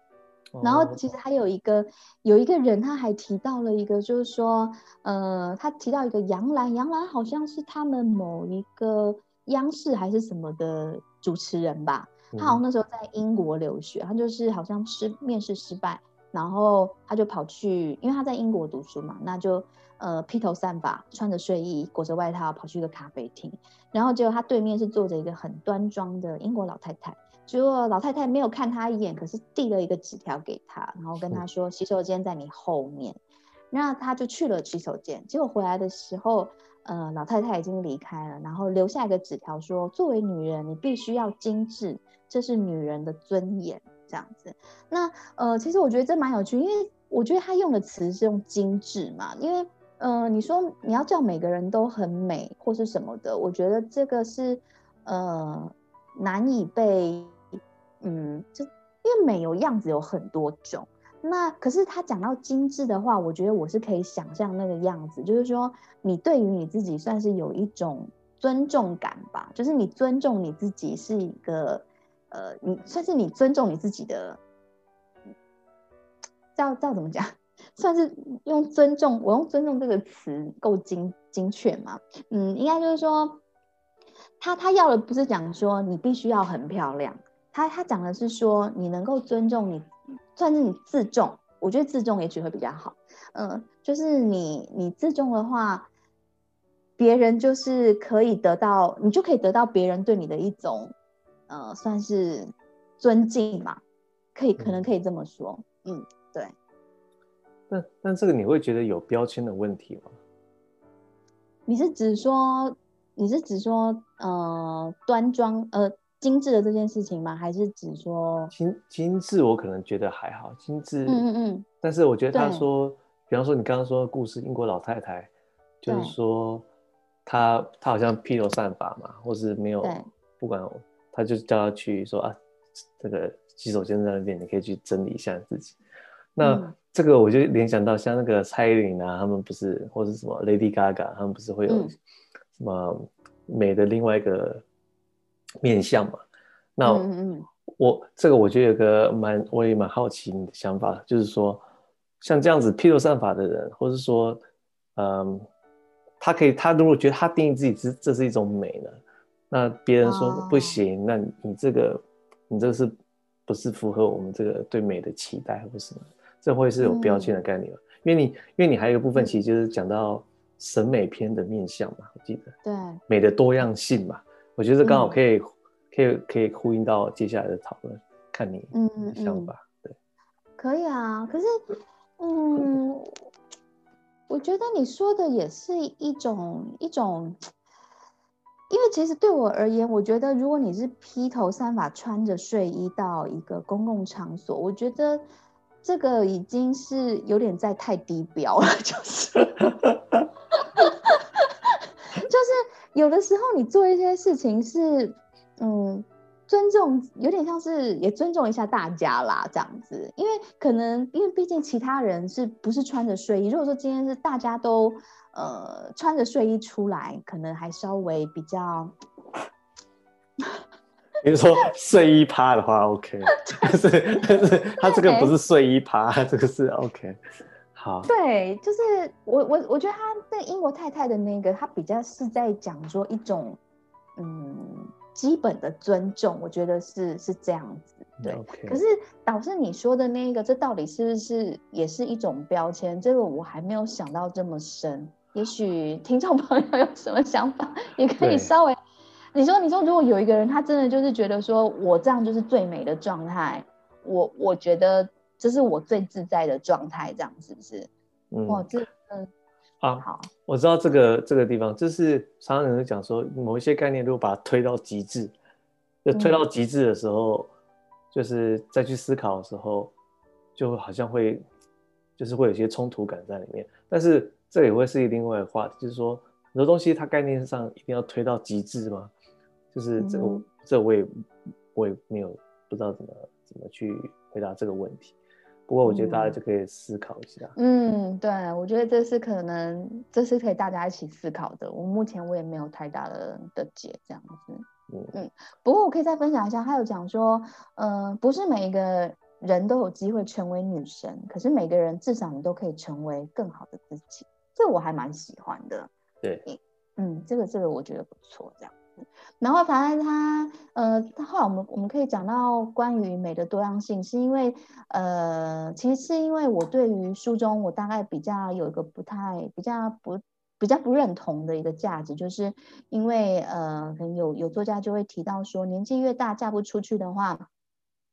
然后其实还有一个有一个人，他还提到了一个，就是说，呃，他提到一个杨澜，杨澜好像是他们某一个央视还是什么的主持人吧。他好像那时候在英国留学，他就是好像失面试失败，然后他就跑去，因为他在英国读书嘛，那就呃披头散发，穿着睡衣，裹着外套，跑去一个咖啡厅，然后结果他对面是坐着一个很端庄的英国老太太。结果老太太没有看他一眼，可是递了一个纸条给他，然后跟他说洗手间在你后面。那他就去了洗手间，结果回来的时候，呃，老太太已经离开了，然后留下一个纸条说：作为女人，你必须要精致，这是女人的尊严。这样子。那呃，其实我觉得这蛮有趣，因为我觉得他用的词是用精致嘛，因为呃，你说你要叫每个人都很美或是什么的，我觉得这个是呃难以被嗯，就因为美有样子有很多种。那可是他讲到精致的话，我觉得我是可以想象那个样子，就是说你对于你自己算是有一种尊重感吧，就是你尊重你自己是一个，呃，你算是你尊重你自己的，叫叫怎么讲？<laughs> 算是用尊重，我用尊重这个词够精精确吗？嗯，应该就是说，他他要的不是讲说你必须要很漂亮，他他讲的是说你能够尊重你。算是你自重，我觉得自重也许会比较好。嗯，就是你你自重的话，别人就是可以得到，你就可以得到别人对你的一种，呃，算是尊敬嘛，可以可能可以这么说。嗯，对。但但这个你会觉得有标签的问题吗？你是指说你是指说呃端庄呃？精致的这件事情吗？还是指说精精致？我可能觉得还好，精致。嗯嗯嗯。但是我觉得他说，比方说你刚刚说的故事，英国老太太，就是说她她好像披头散发嘛，或是没有，不管，他就叫她去说啊，这个洗手间在那边，你可以去整理一下自己。那这个我就联想到像那个蔡依林啊，他们不是，或者什么 Lady Gaga，他们不是会有什么美的另外一个。面相嘛，那我这个我觉得有个蛮我也蛮好奇你的想法，就是说像这样子披头散发的人，或是说，嗯，他可以他如果觉得他定义自己这这是一种美呢，那别人说不行，那你这个你这个是不是符合我们这个对美的期待或什么？这会是有标签的概念吗？因为你因为你还有一个部分其实就是讲到审美篇的面相嘛，我记得对美的多样性嘛。我觉得刚好可以，可以可以呼应到接下来的讨论，看你嗯想法，对，可以啊。可是，嗯，我觉得你说的也是一种一种，因为其实对我而言，我觉得如果你是披头散发穿着睡衣到一个公共场所，我觉得这个已经是有点在太低标了，<laughs> 就是。有的时候你做一些事情是，嗯，尊重，有点像是也尊重一下大家啦，这样子。因为可能，因为毕竟其他人是不是穿着睡衣？如果说今天是大家都呃穿着睡衣出来，可能还稍微比较。比如说睡衣趴的话，OK，<laughs> 但 <laughs> 是但是他这个不是睡衣趴，这个是 OK。对，就是我我我觉得他那英国太太的那个，他比较是在讲说一种嗯基本的尊重，我觉得是是这样子。对，可是导致你说的那个，这到底是不是也是一种标签？这个我还没有想到这么深。也许听众朋友有什么想法，也可以稍微你说你说，如果有一个人他真的就是觉得说我这样就是最美的状态，我我觉得。这是我最自在的状态，这样是不是？嗯，哇，这嗯啊，好，我知道这个这个地方，就是常常有人讲说，某一些概念如果把它推到极致，就推到极致的时候，就是再去思考的时候，就好像会就是会有些冲突感在里面。但是这也会是另外一个话题，就是说很多东西它概念上一定要推到极致吗？就是这个这我也我也没有不知道怎么怎么去回答这个问题。不过我觉得大家就可以思考一下。嗯，对，我觉得这是可能，这是可以大家一起思考的。我目前我也没有太大的的解这样子。嗯嗯。不过我可以再分享一下，他有讲说，呃，不是每一个人都有机会成为女神，可是每个人至少你都可以成为更好的自己。这我还蛮喜欢的。对。嗯，这个这个我觉得不错，这样。然后，反正他，呃，他后来我们我们可以讲到关于美的多样性，是因为，呃，其实是因为我对于书中我大概比较有一个不太比较不比较不认同的一个价值，就是因为，呃，可能有有作家就会提到说，年纪越大嫁不出去的话，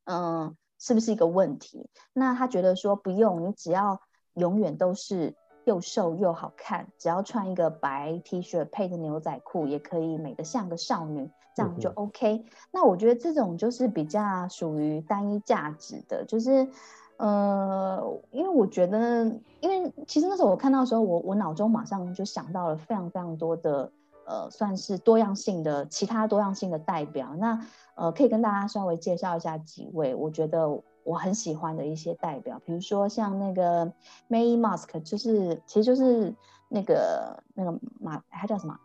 嗯，是不是一个问题？那他觉得说不用，你只要永远都是又瘦又好看，只要穿一个白 T 恤配着牛仔裤，也可以美得像个少女，这样就 OK。那我觉得这种就是比较属于单一价值的，就是呃，因为我觉得，因为其实那时候我看到的时候，我我脑中马上就想到了非常非常多的呃，算是多样性的其他多样性的代表。那呃，可以跟大家稍微介绍一下几位，我觉得。我很喜欢的一些代表，比如说像那个 May Musk，就是其实就是那个那个马，他叫什么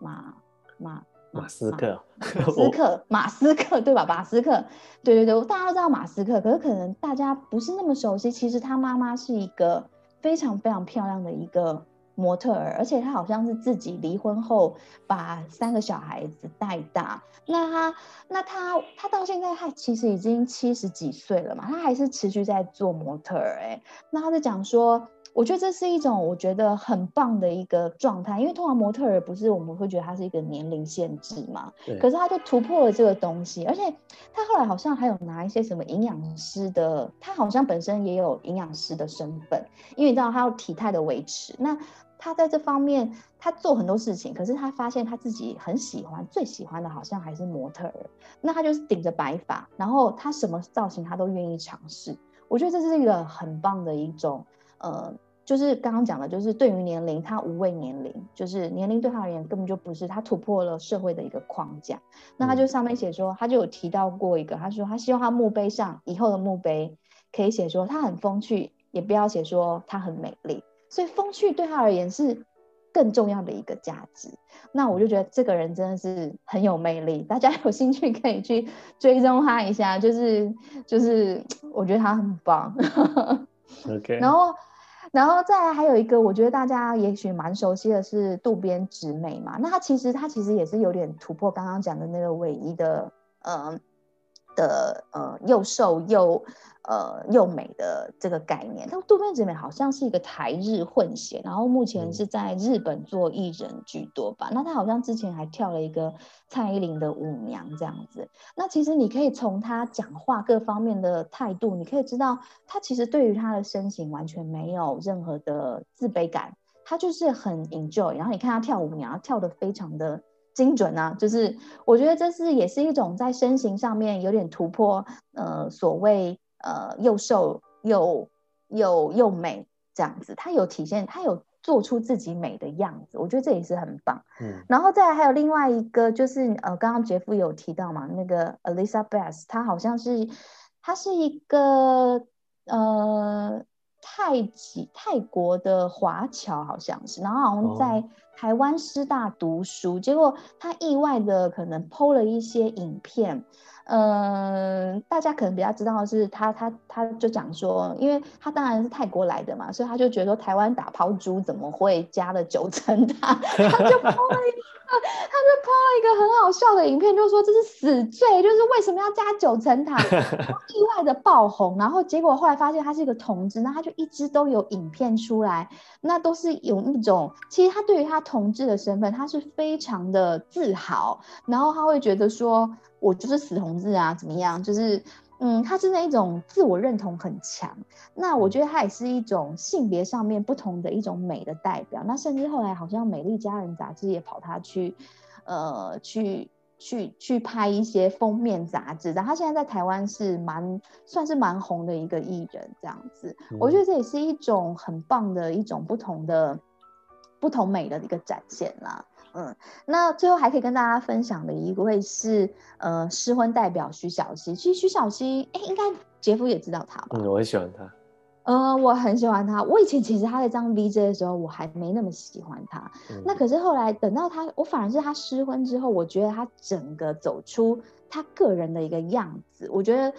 马马马 <laughs> 斯克，马斯克马斯克对吧？马斯克，对对对，大家都知道马斯克，可是可能大家不是那么熟悉。其实他妈妈是一个非常非常漂亮的一个。模特儿，而且他好像是自己离婚后把三个小孩子带大。那他，那他，他到现在他其实已经七十几岁了嘛，他还是持续在做模特儿。哎，那他就讲说。我觉得这是一种我觉得很棒的一个状态，因为通常模特儿不是我们会觉得他是一个年龄限制嘛，可是他就突破了这个东西，而且他后来好像还有拿一些什么营养师的，他好像本身也有营养师的身份，因为你知道他要体态的维持，那他在这方面他做很多事情，可是他发现他自己很喜欢，最喜欢的好像还是模特儿，那他就是顶着白发，然后他什么造型他都愿意尝试，我觉得这是一个很棒的一种呃。就是刚刚讲的，就是对于年龄，他无畏年龄，就是年龄对他而言根本就不是他突破了社会的一个框架。那他就上面写说，他就有提到过一个，他说他希望他墓碑上以后的墓碑可以写说他很风趣，也不要写说他很美丽。所以风趣对他而言是更重要的一个价值。那我就觉得这个人真的是很有魅力，大家 <laughs> 有兴趣可以去追踪他一下，就是就是 <tsk> 我觉得他很棒。OK，<laughs> 然后。然后再来还有一个，我觉得大家也许蛮熟悉的是渡边直美嘛。那她其实她其实也是有点突破刚刚讲的那个唯一的，呃的呃又瘦又。呃，又美的这个概念，但渡边直美好像是一个台日混血，然后目前是在日本做艺人居多吧。那他好像之前还跳了一个蔡依林的舞娘这样子。那其实你可以从他讲话各方面的态度，你可以知道他其实对于他的身形完全没有任何的自卑感，他就是很 enjoy。然后你看他跳舞娘，跳的非常的精准啊，就是我觉得这是也是一种在身形上面有点突破，呃，所谓。呃，又瘦又又又美，这样子，他有体现，他有做出自己美的样子，我觉得这也是很棒。嗯，然后再来还有另外一个，就是呃，刚刚杰夫有提到嘛，那个 Elisa Bass，她好像是，她是一个呃泰籍泰国的华侨，好像是，然后好像在台湾师大读书，结果他意外的可能 PO 了一些影片。嗯，大家可能比较知道的是，他他他就讲说，因为他当然是泰国来的嘛，所以他就觉得说台湾打抛猪怎么会加了九层塔，<laughs> 他就抛了一个，<laughs> 他就抛了一个很好笑的影片，就说这是死罪，就是为什么要加九层塔，<laughs> 意外的爆红，然后结果后来发现他是一个同志，那他就一直都有影片出来，那都是有一种，其实他对于他同志的身份，他是非常的自豪，然后他会觉得说。我就是死同志啊，怎么样？就是，嗯，他是那一种自我认同很强。那我觉得他也是一种性别上面不同的一种美的代表。那甚至后来好像《美丽佳人》杂志也跑他去，呃，去去去拍一些封面杂志。然后他现在在台湾是蛮算是蛮红的一个艺人，这样子。我觉得这也是一种很棒的一种不同的不同美的一个展现啦。嗯，那最后还可以跟大家分享的一位是，呃，失婚代表徐小溪。其实徐小溪，哎，应该杰夫也知道他吧？嗯，我很喜欢他。呃，我很喜欢他。我以前其实他在当 VJ 的时候，我还没那么喜欢他。那可是后来等到他，我反而是他失婚之后，我觉得他整个走出他个人的一个样子，我觉得。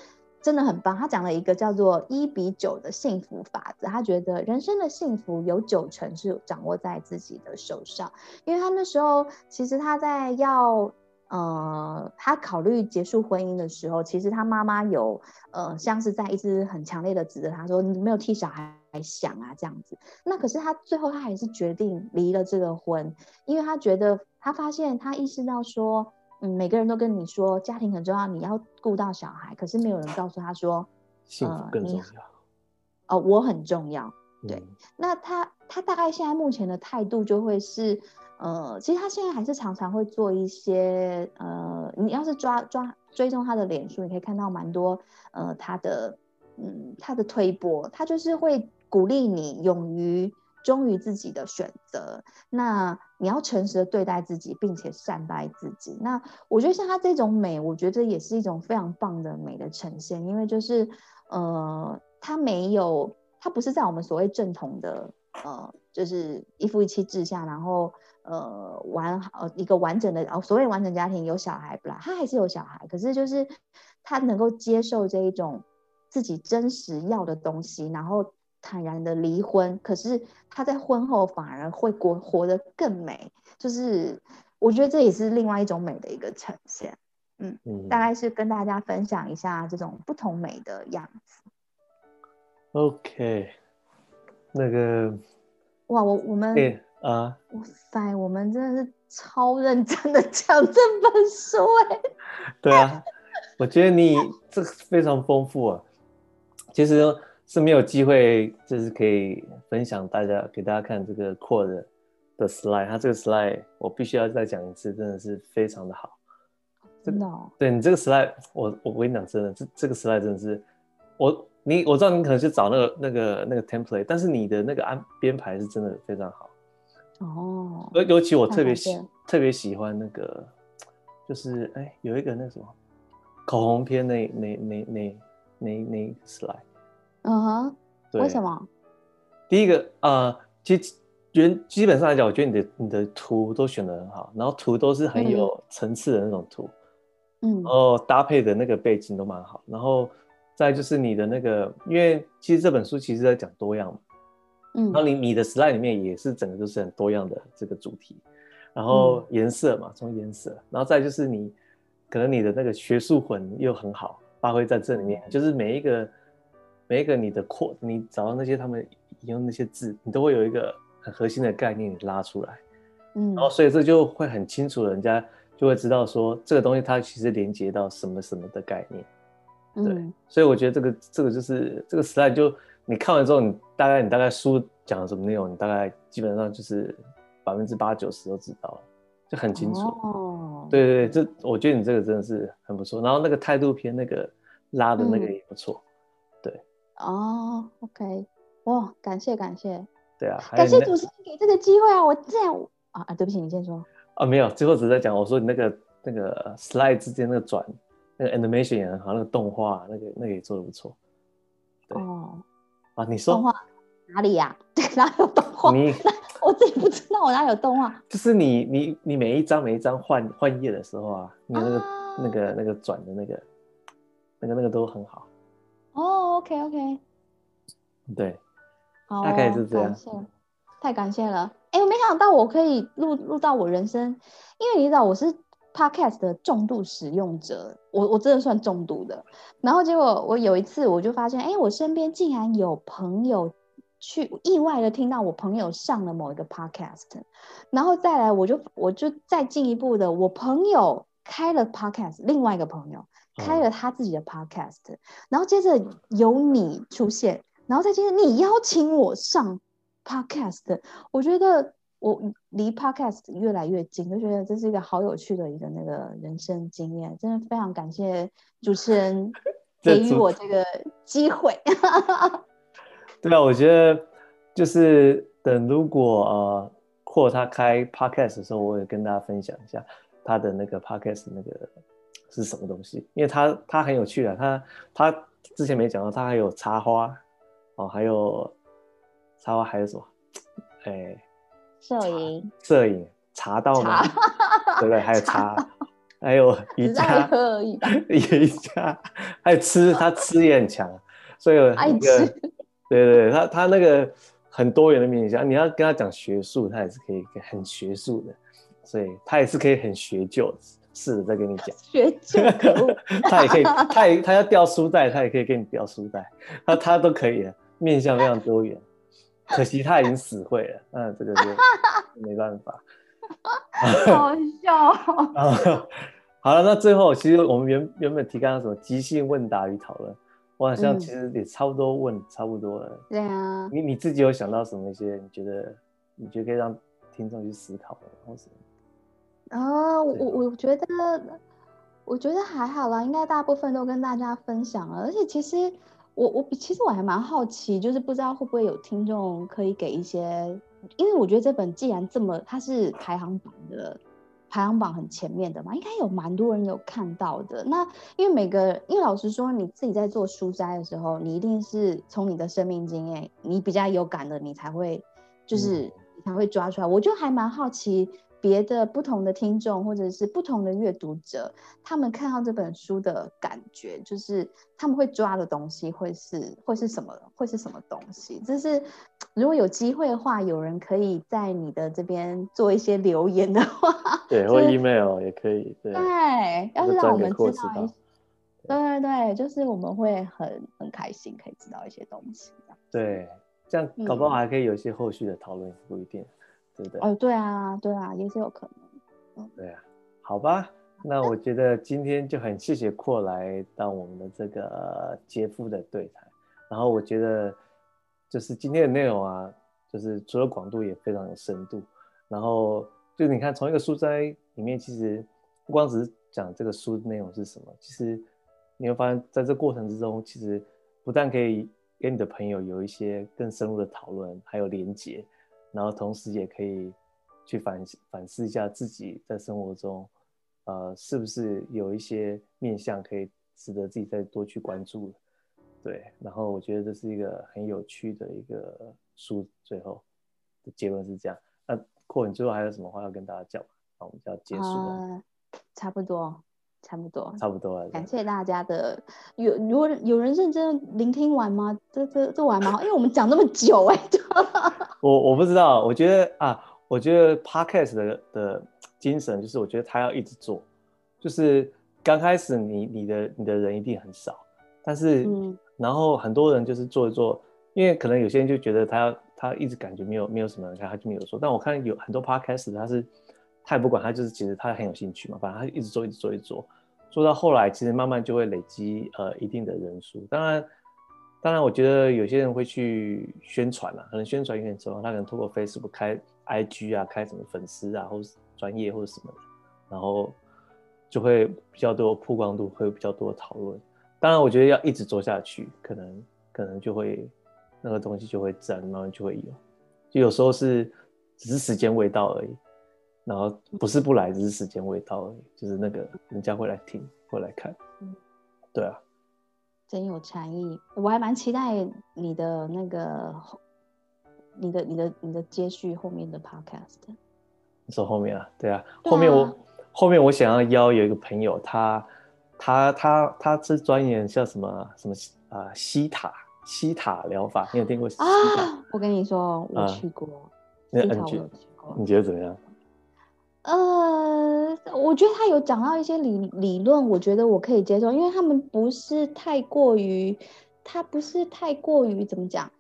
真的很棒，他讲了一个叫做一比九的幸福法则。他觉得人生的幸福有九成是掌握在自己的手上，因为他那时候其实他在要呃，他考虑结束婚姻的时候，其实他妈妈有呃，像是在一直很强烈的指责他说你没有替小孩想啊这样子。那可是他最后他还是决定离了这个婚，因为他觉得他发现他意识到说。嗯，每个人都跟你说家庭很重要，你要顾到小孩，可是没有人告诉他说，幸福更重要。哦，我很重要，对嗯那他他大概现在目前的态度就会是，呃，其实他现在还是常常会做一些，呃，你要是抓抓追踪他的脸书，你可以看到蛮多，呃，他的，嗯，他的推波，他就是会鼓励你勇于忠于自己的选择，那你要诚实的对待自己，并且善待自己。那我觉得像他这种美，我觉得也是一种非常棒的美的呈现，因为就是，呃，他没有。他不是在我们所谓正统的呃，就是一夫一妻制下，然后呃完呃一个完整的哦，所谓完整家庭有小孩不啦，他还是有小孩，可是就是他能够接受这一种自己真实要的东西，然后坦然的离婚，可是他在婚后反而会过活得更美，就是我觉得这也是另外一种美的一个呈现，嗯，大概是跟大家分享一下这种不同美的样子。OK，那个，哇，我我们，哎啊，哇塞，我们真的是超认真的讲这本书哎。对啊，我觉得你这个非常丰富啊，其实是没有机会，就是可以分享大家给大家看这个 core 的的 slide，它这个 slide 我必须要再讲一次，真的是非常的好。真的哦，对你这个 slide，我我跟你讲真的，这这个 slide 真的是我你我知道你可能去找那个那个那个 template，但是你的那个安编排是真的非常好。哦，尤尤其我特别喜特别喜欢那个，就是哎有一个那什么口红片那那那那那那 slide，嗯哼，为什？么？第一个呃，其实原基本上来讲，我觉得你的你的图都选的很好，然后图都是很有层次的那种图，嗯然后搭配的那个背景都蛮好，然后再就是你的那个，因为其实这本书其实在讲多样嘛。嗯然后你你的 slide 里面也是整个都是很多样的这个主题，然后颜色嘛，从颜色，然后再就是你可能你的那个学术魂又很好，发挥在这里面，就是每一个每一个你的扩，你找到那些他们引用那些字，你都会有一个很核心的概念你拉出来，嗯然后所以这就会很清楚，人家就会知道说这个东西它其实连接到什么什么的概念。对嗯所以我觉得这个这个就是这个 slide，就你看完之后，你大概你大概书讲了什么内容，你大概基本上就是百分之八九十都知道了，就很清楚。哦，对对对，这我觉得你这个真的是很不错。然后那个态度片那个拉的那个嗯也不错，哦，OK，哇，感谢感谢对啊。感谢主持人给这个机会啊！我这样啊啊，对不起，你先说。啊没有，最后只是在讲，我说你那个那个 slide 之间那个转那个 animation 也很好，那个动画那个那个也做的不错对哦，啊。你说动画哪里呀？<laughs> 哪有动画？<laughs> 你我自己不知道我哪有动画。<laughs> 就是你你你每一张每一张换换页的时候啊，你那个、啊那个那个转的那个那个那个都很好，哦，OK OK，对，好哦，大概是这样太感谢了。哎，我没想到我可以录录到我人生，因为你知道我是 Podcast 的重度使用者，我我真的算重度的。然后结果我有一次我就发现，哎，我身边竟然有朋友去意外的听到我朋友上了某一个 Podcast，然后再来我就我就再进一步的，我朋友开了 Podcast，另外一个朋友。开了他自己的 podcast，、然后接着有你出现，然后再接着你邀请我上 podcast，我觉得我离 podcast 越来越近，就觉得这是一个好有趣的一个那个人生经验，真的非常感谢主持人 <laughs> 给予我这个机会。<laughs> 对啊，我觉得就是等如果呃或他开 podcast 的时候，我也跟大家分享一下他的那个 podcast 那个是什么东西，因为他他很有趣的，他他之前没讲到，他还有插花哦，还有插花还有什么？哎，摄影。摄影茶道吗？<laughs> 对不对？还有茶，还有瑜伽，<laughs> 瑜伽，还有吃，他吃也很强，所以那个吃，<laughs> 对对对，他他那个很多元的面向，你要跟他讲学术，他也是可以很学术的，所以他也是可以很学究，试着再跟你讲。<laughs> 学究可恶。<laughs> 他也可以，他也他要掉书袋，他也可以给你掉书袋，他他都可以的，面向非常多元。可惜他已经死会了，那这个就 <laughs> 没办法。好笑好了，那最后其实我们原原本提纲什么即兴问答与讨论，我好像嗯其实也差不多问差不多了。对啊，你你自己有想到什么一些你觉得你觉得可以让听众去思考的，或是啊，我我我觉得，我觉得还好啦，应该大部分都跟大家分享了。而且其实我我其实我还蛮好奇，就是不知道会不会有听众可以给一些，因为我觉得这本既然这么它是排行榜的排行榜很前面的嘛，应该有蛮多人有看到的。那因为每个，因为老实说，你自己在做书斋的时候，你一定是从你的生命经验，你比较有感的，你才会就是你才会抓出来。我就还蛮好奇。别的不同的听众或者是不同的阅读者，他们看到这本书的感觉，就是他们会抓的东西会是会是什么？会是什么东西？就是如果有机会的话，有人可以在你的这边做一些留言的话，<laughs> 对，或就是 email 也可以，对，对，要是让我们知道对对对，就是我们会很很开心，可以知道一些东西。对，这样搞不好嗯还可以有一些后续的讨论，不一定，对不对？哦，对啊，对啊，也是有可能。嗯对啊，好吧，那我觉得今天就很谢谢阔来到我们的这个杰夫的对谈，然后我觉得就是今天的内容啊，就是除了广度也非常有深度，然后就你看从一个书斋里面，其实不光只是讲这个书的内容是什么，其实你会发现在这过程之中，其实不但可以跟你的朋友有一些更深入的讨论，还有连结，然后同时也可以去反反思一下自己在生活中，呃，是不是有一些面向可以值得自己再多去关注。对，然后我觉得这是一个很有趣的一个书，最后的结论是这样。那阔，你最后还有什么话要跟大家讲？我们就要结束了，差不多，差不多。差不多了。感谢大家的有如果有人认真聆听完吗？这这这我还蛮好，因为我们讲那么久哎、<laughs> <laughs> 我我不知道，我觉得啊，我觉得 podcast 的的精神就是，我觉得他要一直做，就是刚开始你你的你的人一定很少，但是、嗯然后很多人就是做一做，因为可能有些人就觉得他要他一直感觉没有没有什么人看，他就没有做。但我看有很多 podcast 他是他也不管，他就是其实他很有兴趣嘛，反正他一直做一直做一直做，做到后来其实慢慢就会累积呃一定的人数。当然。当然，我觉得有些人会去宣传啦，可能宣传有点重要，他可能通过 Facebook 开 IG 啊，开什么粉丝啊，或是专业或者什么的，然后就会比较多曝光度，会有比较多的讨论。当然，我觉得要一直做下去，可能可能就会那个东西就会自然慢慢就会有，就有时候是只是时间未到而已，然后不是不来，只是时间未到而已，就是那个人家会来听，会来看嗯，对啊。真有禅意，我还蛮期待你的那个，你的你的你的接续后面的 podcast。你说后面啊，对啊，对啊后面我后面我想要邀有一个朋友，他他他他是专研像什么什么啊西塔西塔疗法，你有听过西塔？啊，我跟你说，我啊去过，那西塔我去过。你觉得怎么样？呃，我觉得他有讲到一些理理论，我觉得我可以接受，因为他们不是太过于，他不是太过于怎么讲，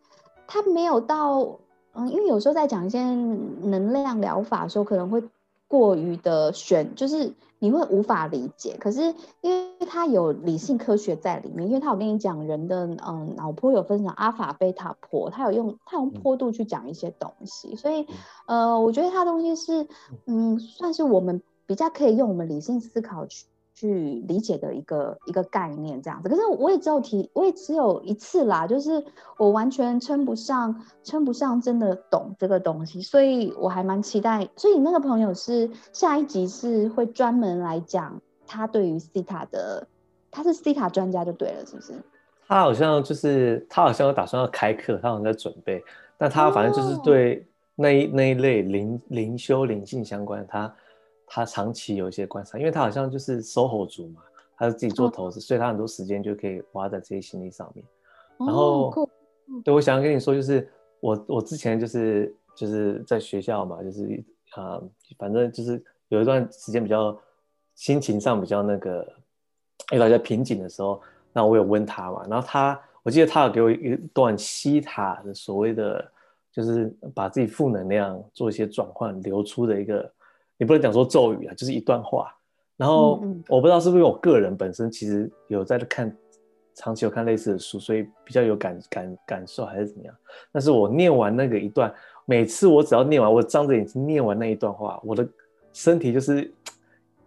他没有到，嗯，因为有时候在讲一些能量疗法的时候，可能会过于的选，就是你会无法理解。可是因为它有理性科学在里面，因为他有跟你讲人的嗯脑波有分成阿法、贝塔波，他有用他用坡度去讲一些东西，所以呃，我觉得它东西是嗯，算是我们比较可以用我们理性思考去。去理解的一个一个概念这样子，可是我也只有提，我也只有一次啦，就是我完全称不上，称不上真的懂这个东西，所以我还蛮期待。所以你那个朋友是下一集是会专门来讲他对于 C 塔的，他是 C 塔专家就对了，是不是？他好像就是他好像有打算要开课，他好像在准备，但他反正就是哦对那一那一类灵灵修灵性相关，他他长期有一些观察，因为他好像就是 SOHO 族嘛，他是自己做哦。投资，所以他很多时间就可以花在这些心理上面。然哦后酷对，我想要跟你说，就是我我之前就是就是在学校嘛，就是啊、呃反正就是有一段时间比较心情上比较那个遇到一些瓶颈的时候，那我有问他嘛，然后他我记得他有给我一段西塔的所谓的，就是把自己负能量做一些转换流出的一个，你不能讲说咒语啊，就是一段话。然后我不知道是不是我个人本身其实有在看长期有看类似的书，所以比较有感感感受还是怎么样。但是我念完那个一段，每次我只要念完，我张着眼睛念完那一段话，我的身体就是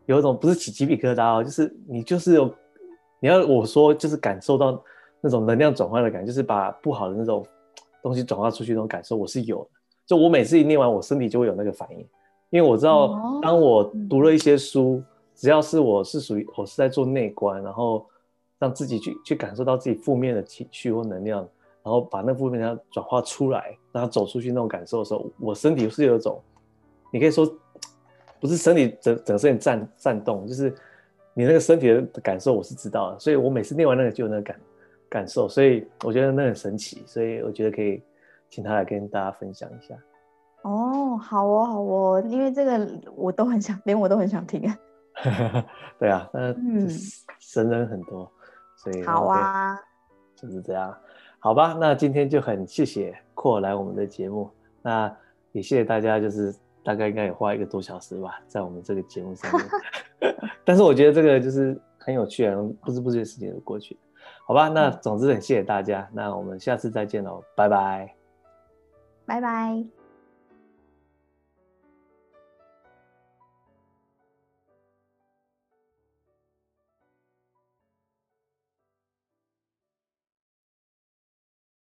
有一种不是起鸡皮疙瘩哦，就是你就是有你要我说就是感受到那种能量转换的感觉，就是把不好的那种东西转化出去那种感受，我是有的。就我每次一念完，我身体就会有那个反应，因为我知道当我读了一些书，只要是我是属于我是在做内观，然后让自己去去感受到自己负面的情绪或能量，然后把那负面能量转化出来，然后走出去那种感受的时候，我身体是有一种，你可以说不是身体整整个身体颤颤动，就是你那个身体的感受我是知道的，所以我每次念完那个就有那个感感受，所以我觉得那很神奇，所以我觉得可以请他来跟大家分享一下。哦，好哦，好哦，因为这个我都很想，连我都很想听啊。<laughs> 对啊，那神人很多，所以好啊，就是这样，好吧？那今天就很谢谢阔来我们的节目，那也谢谢大家，就是大概应该也花一个多小时吧，在我们这个节目上面。<laughs> 但是我觉得这个就是很有趣啊，不知不觉时间就过去了，好吧？那总之很谢谢大家，那我们下次再见喽，拜拜，拜拜。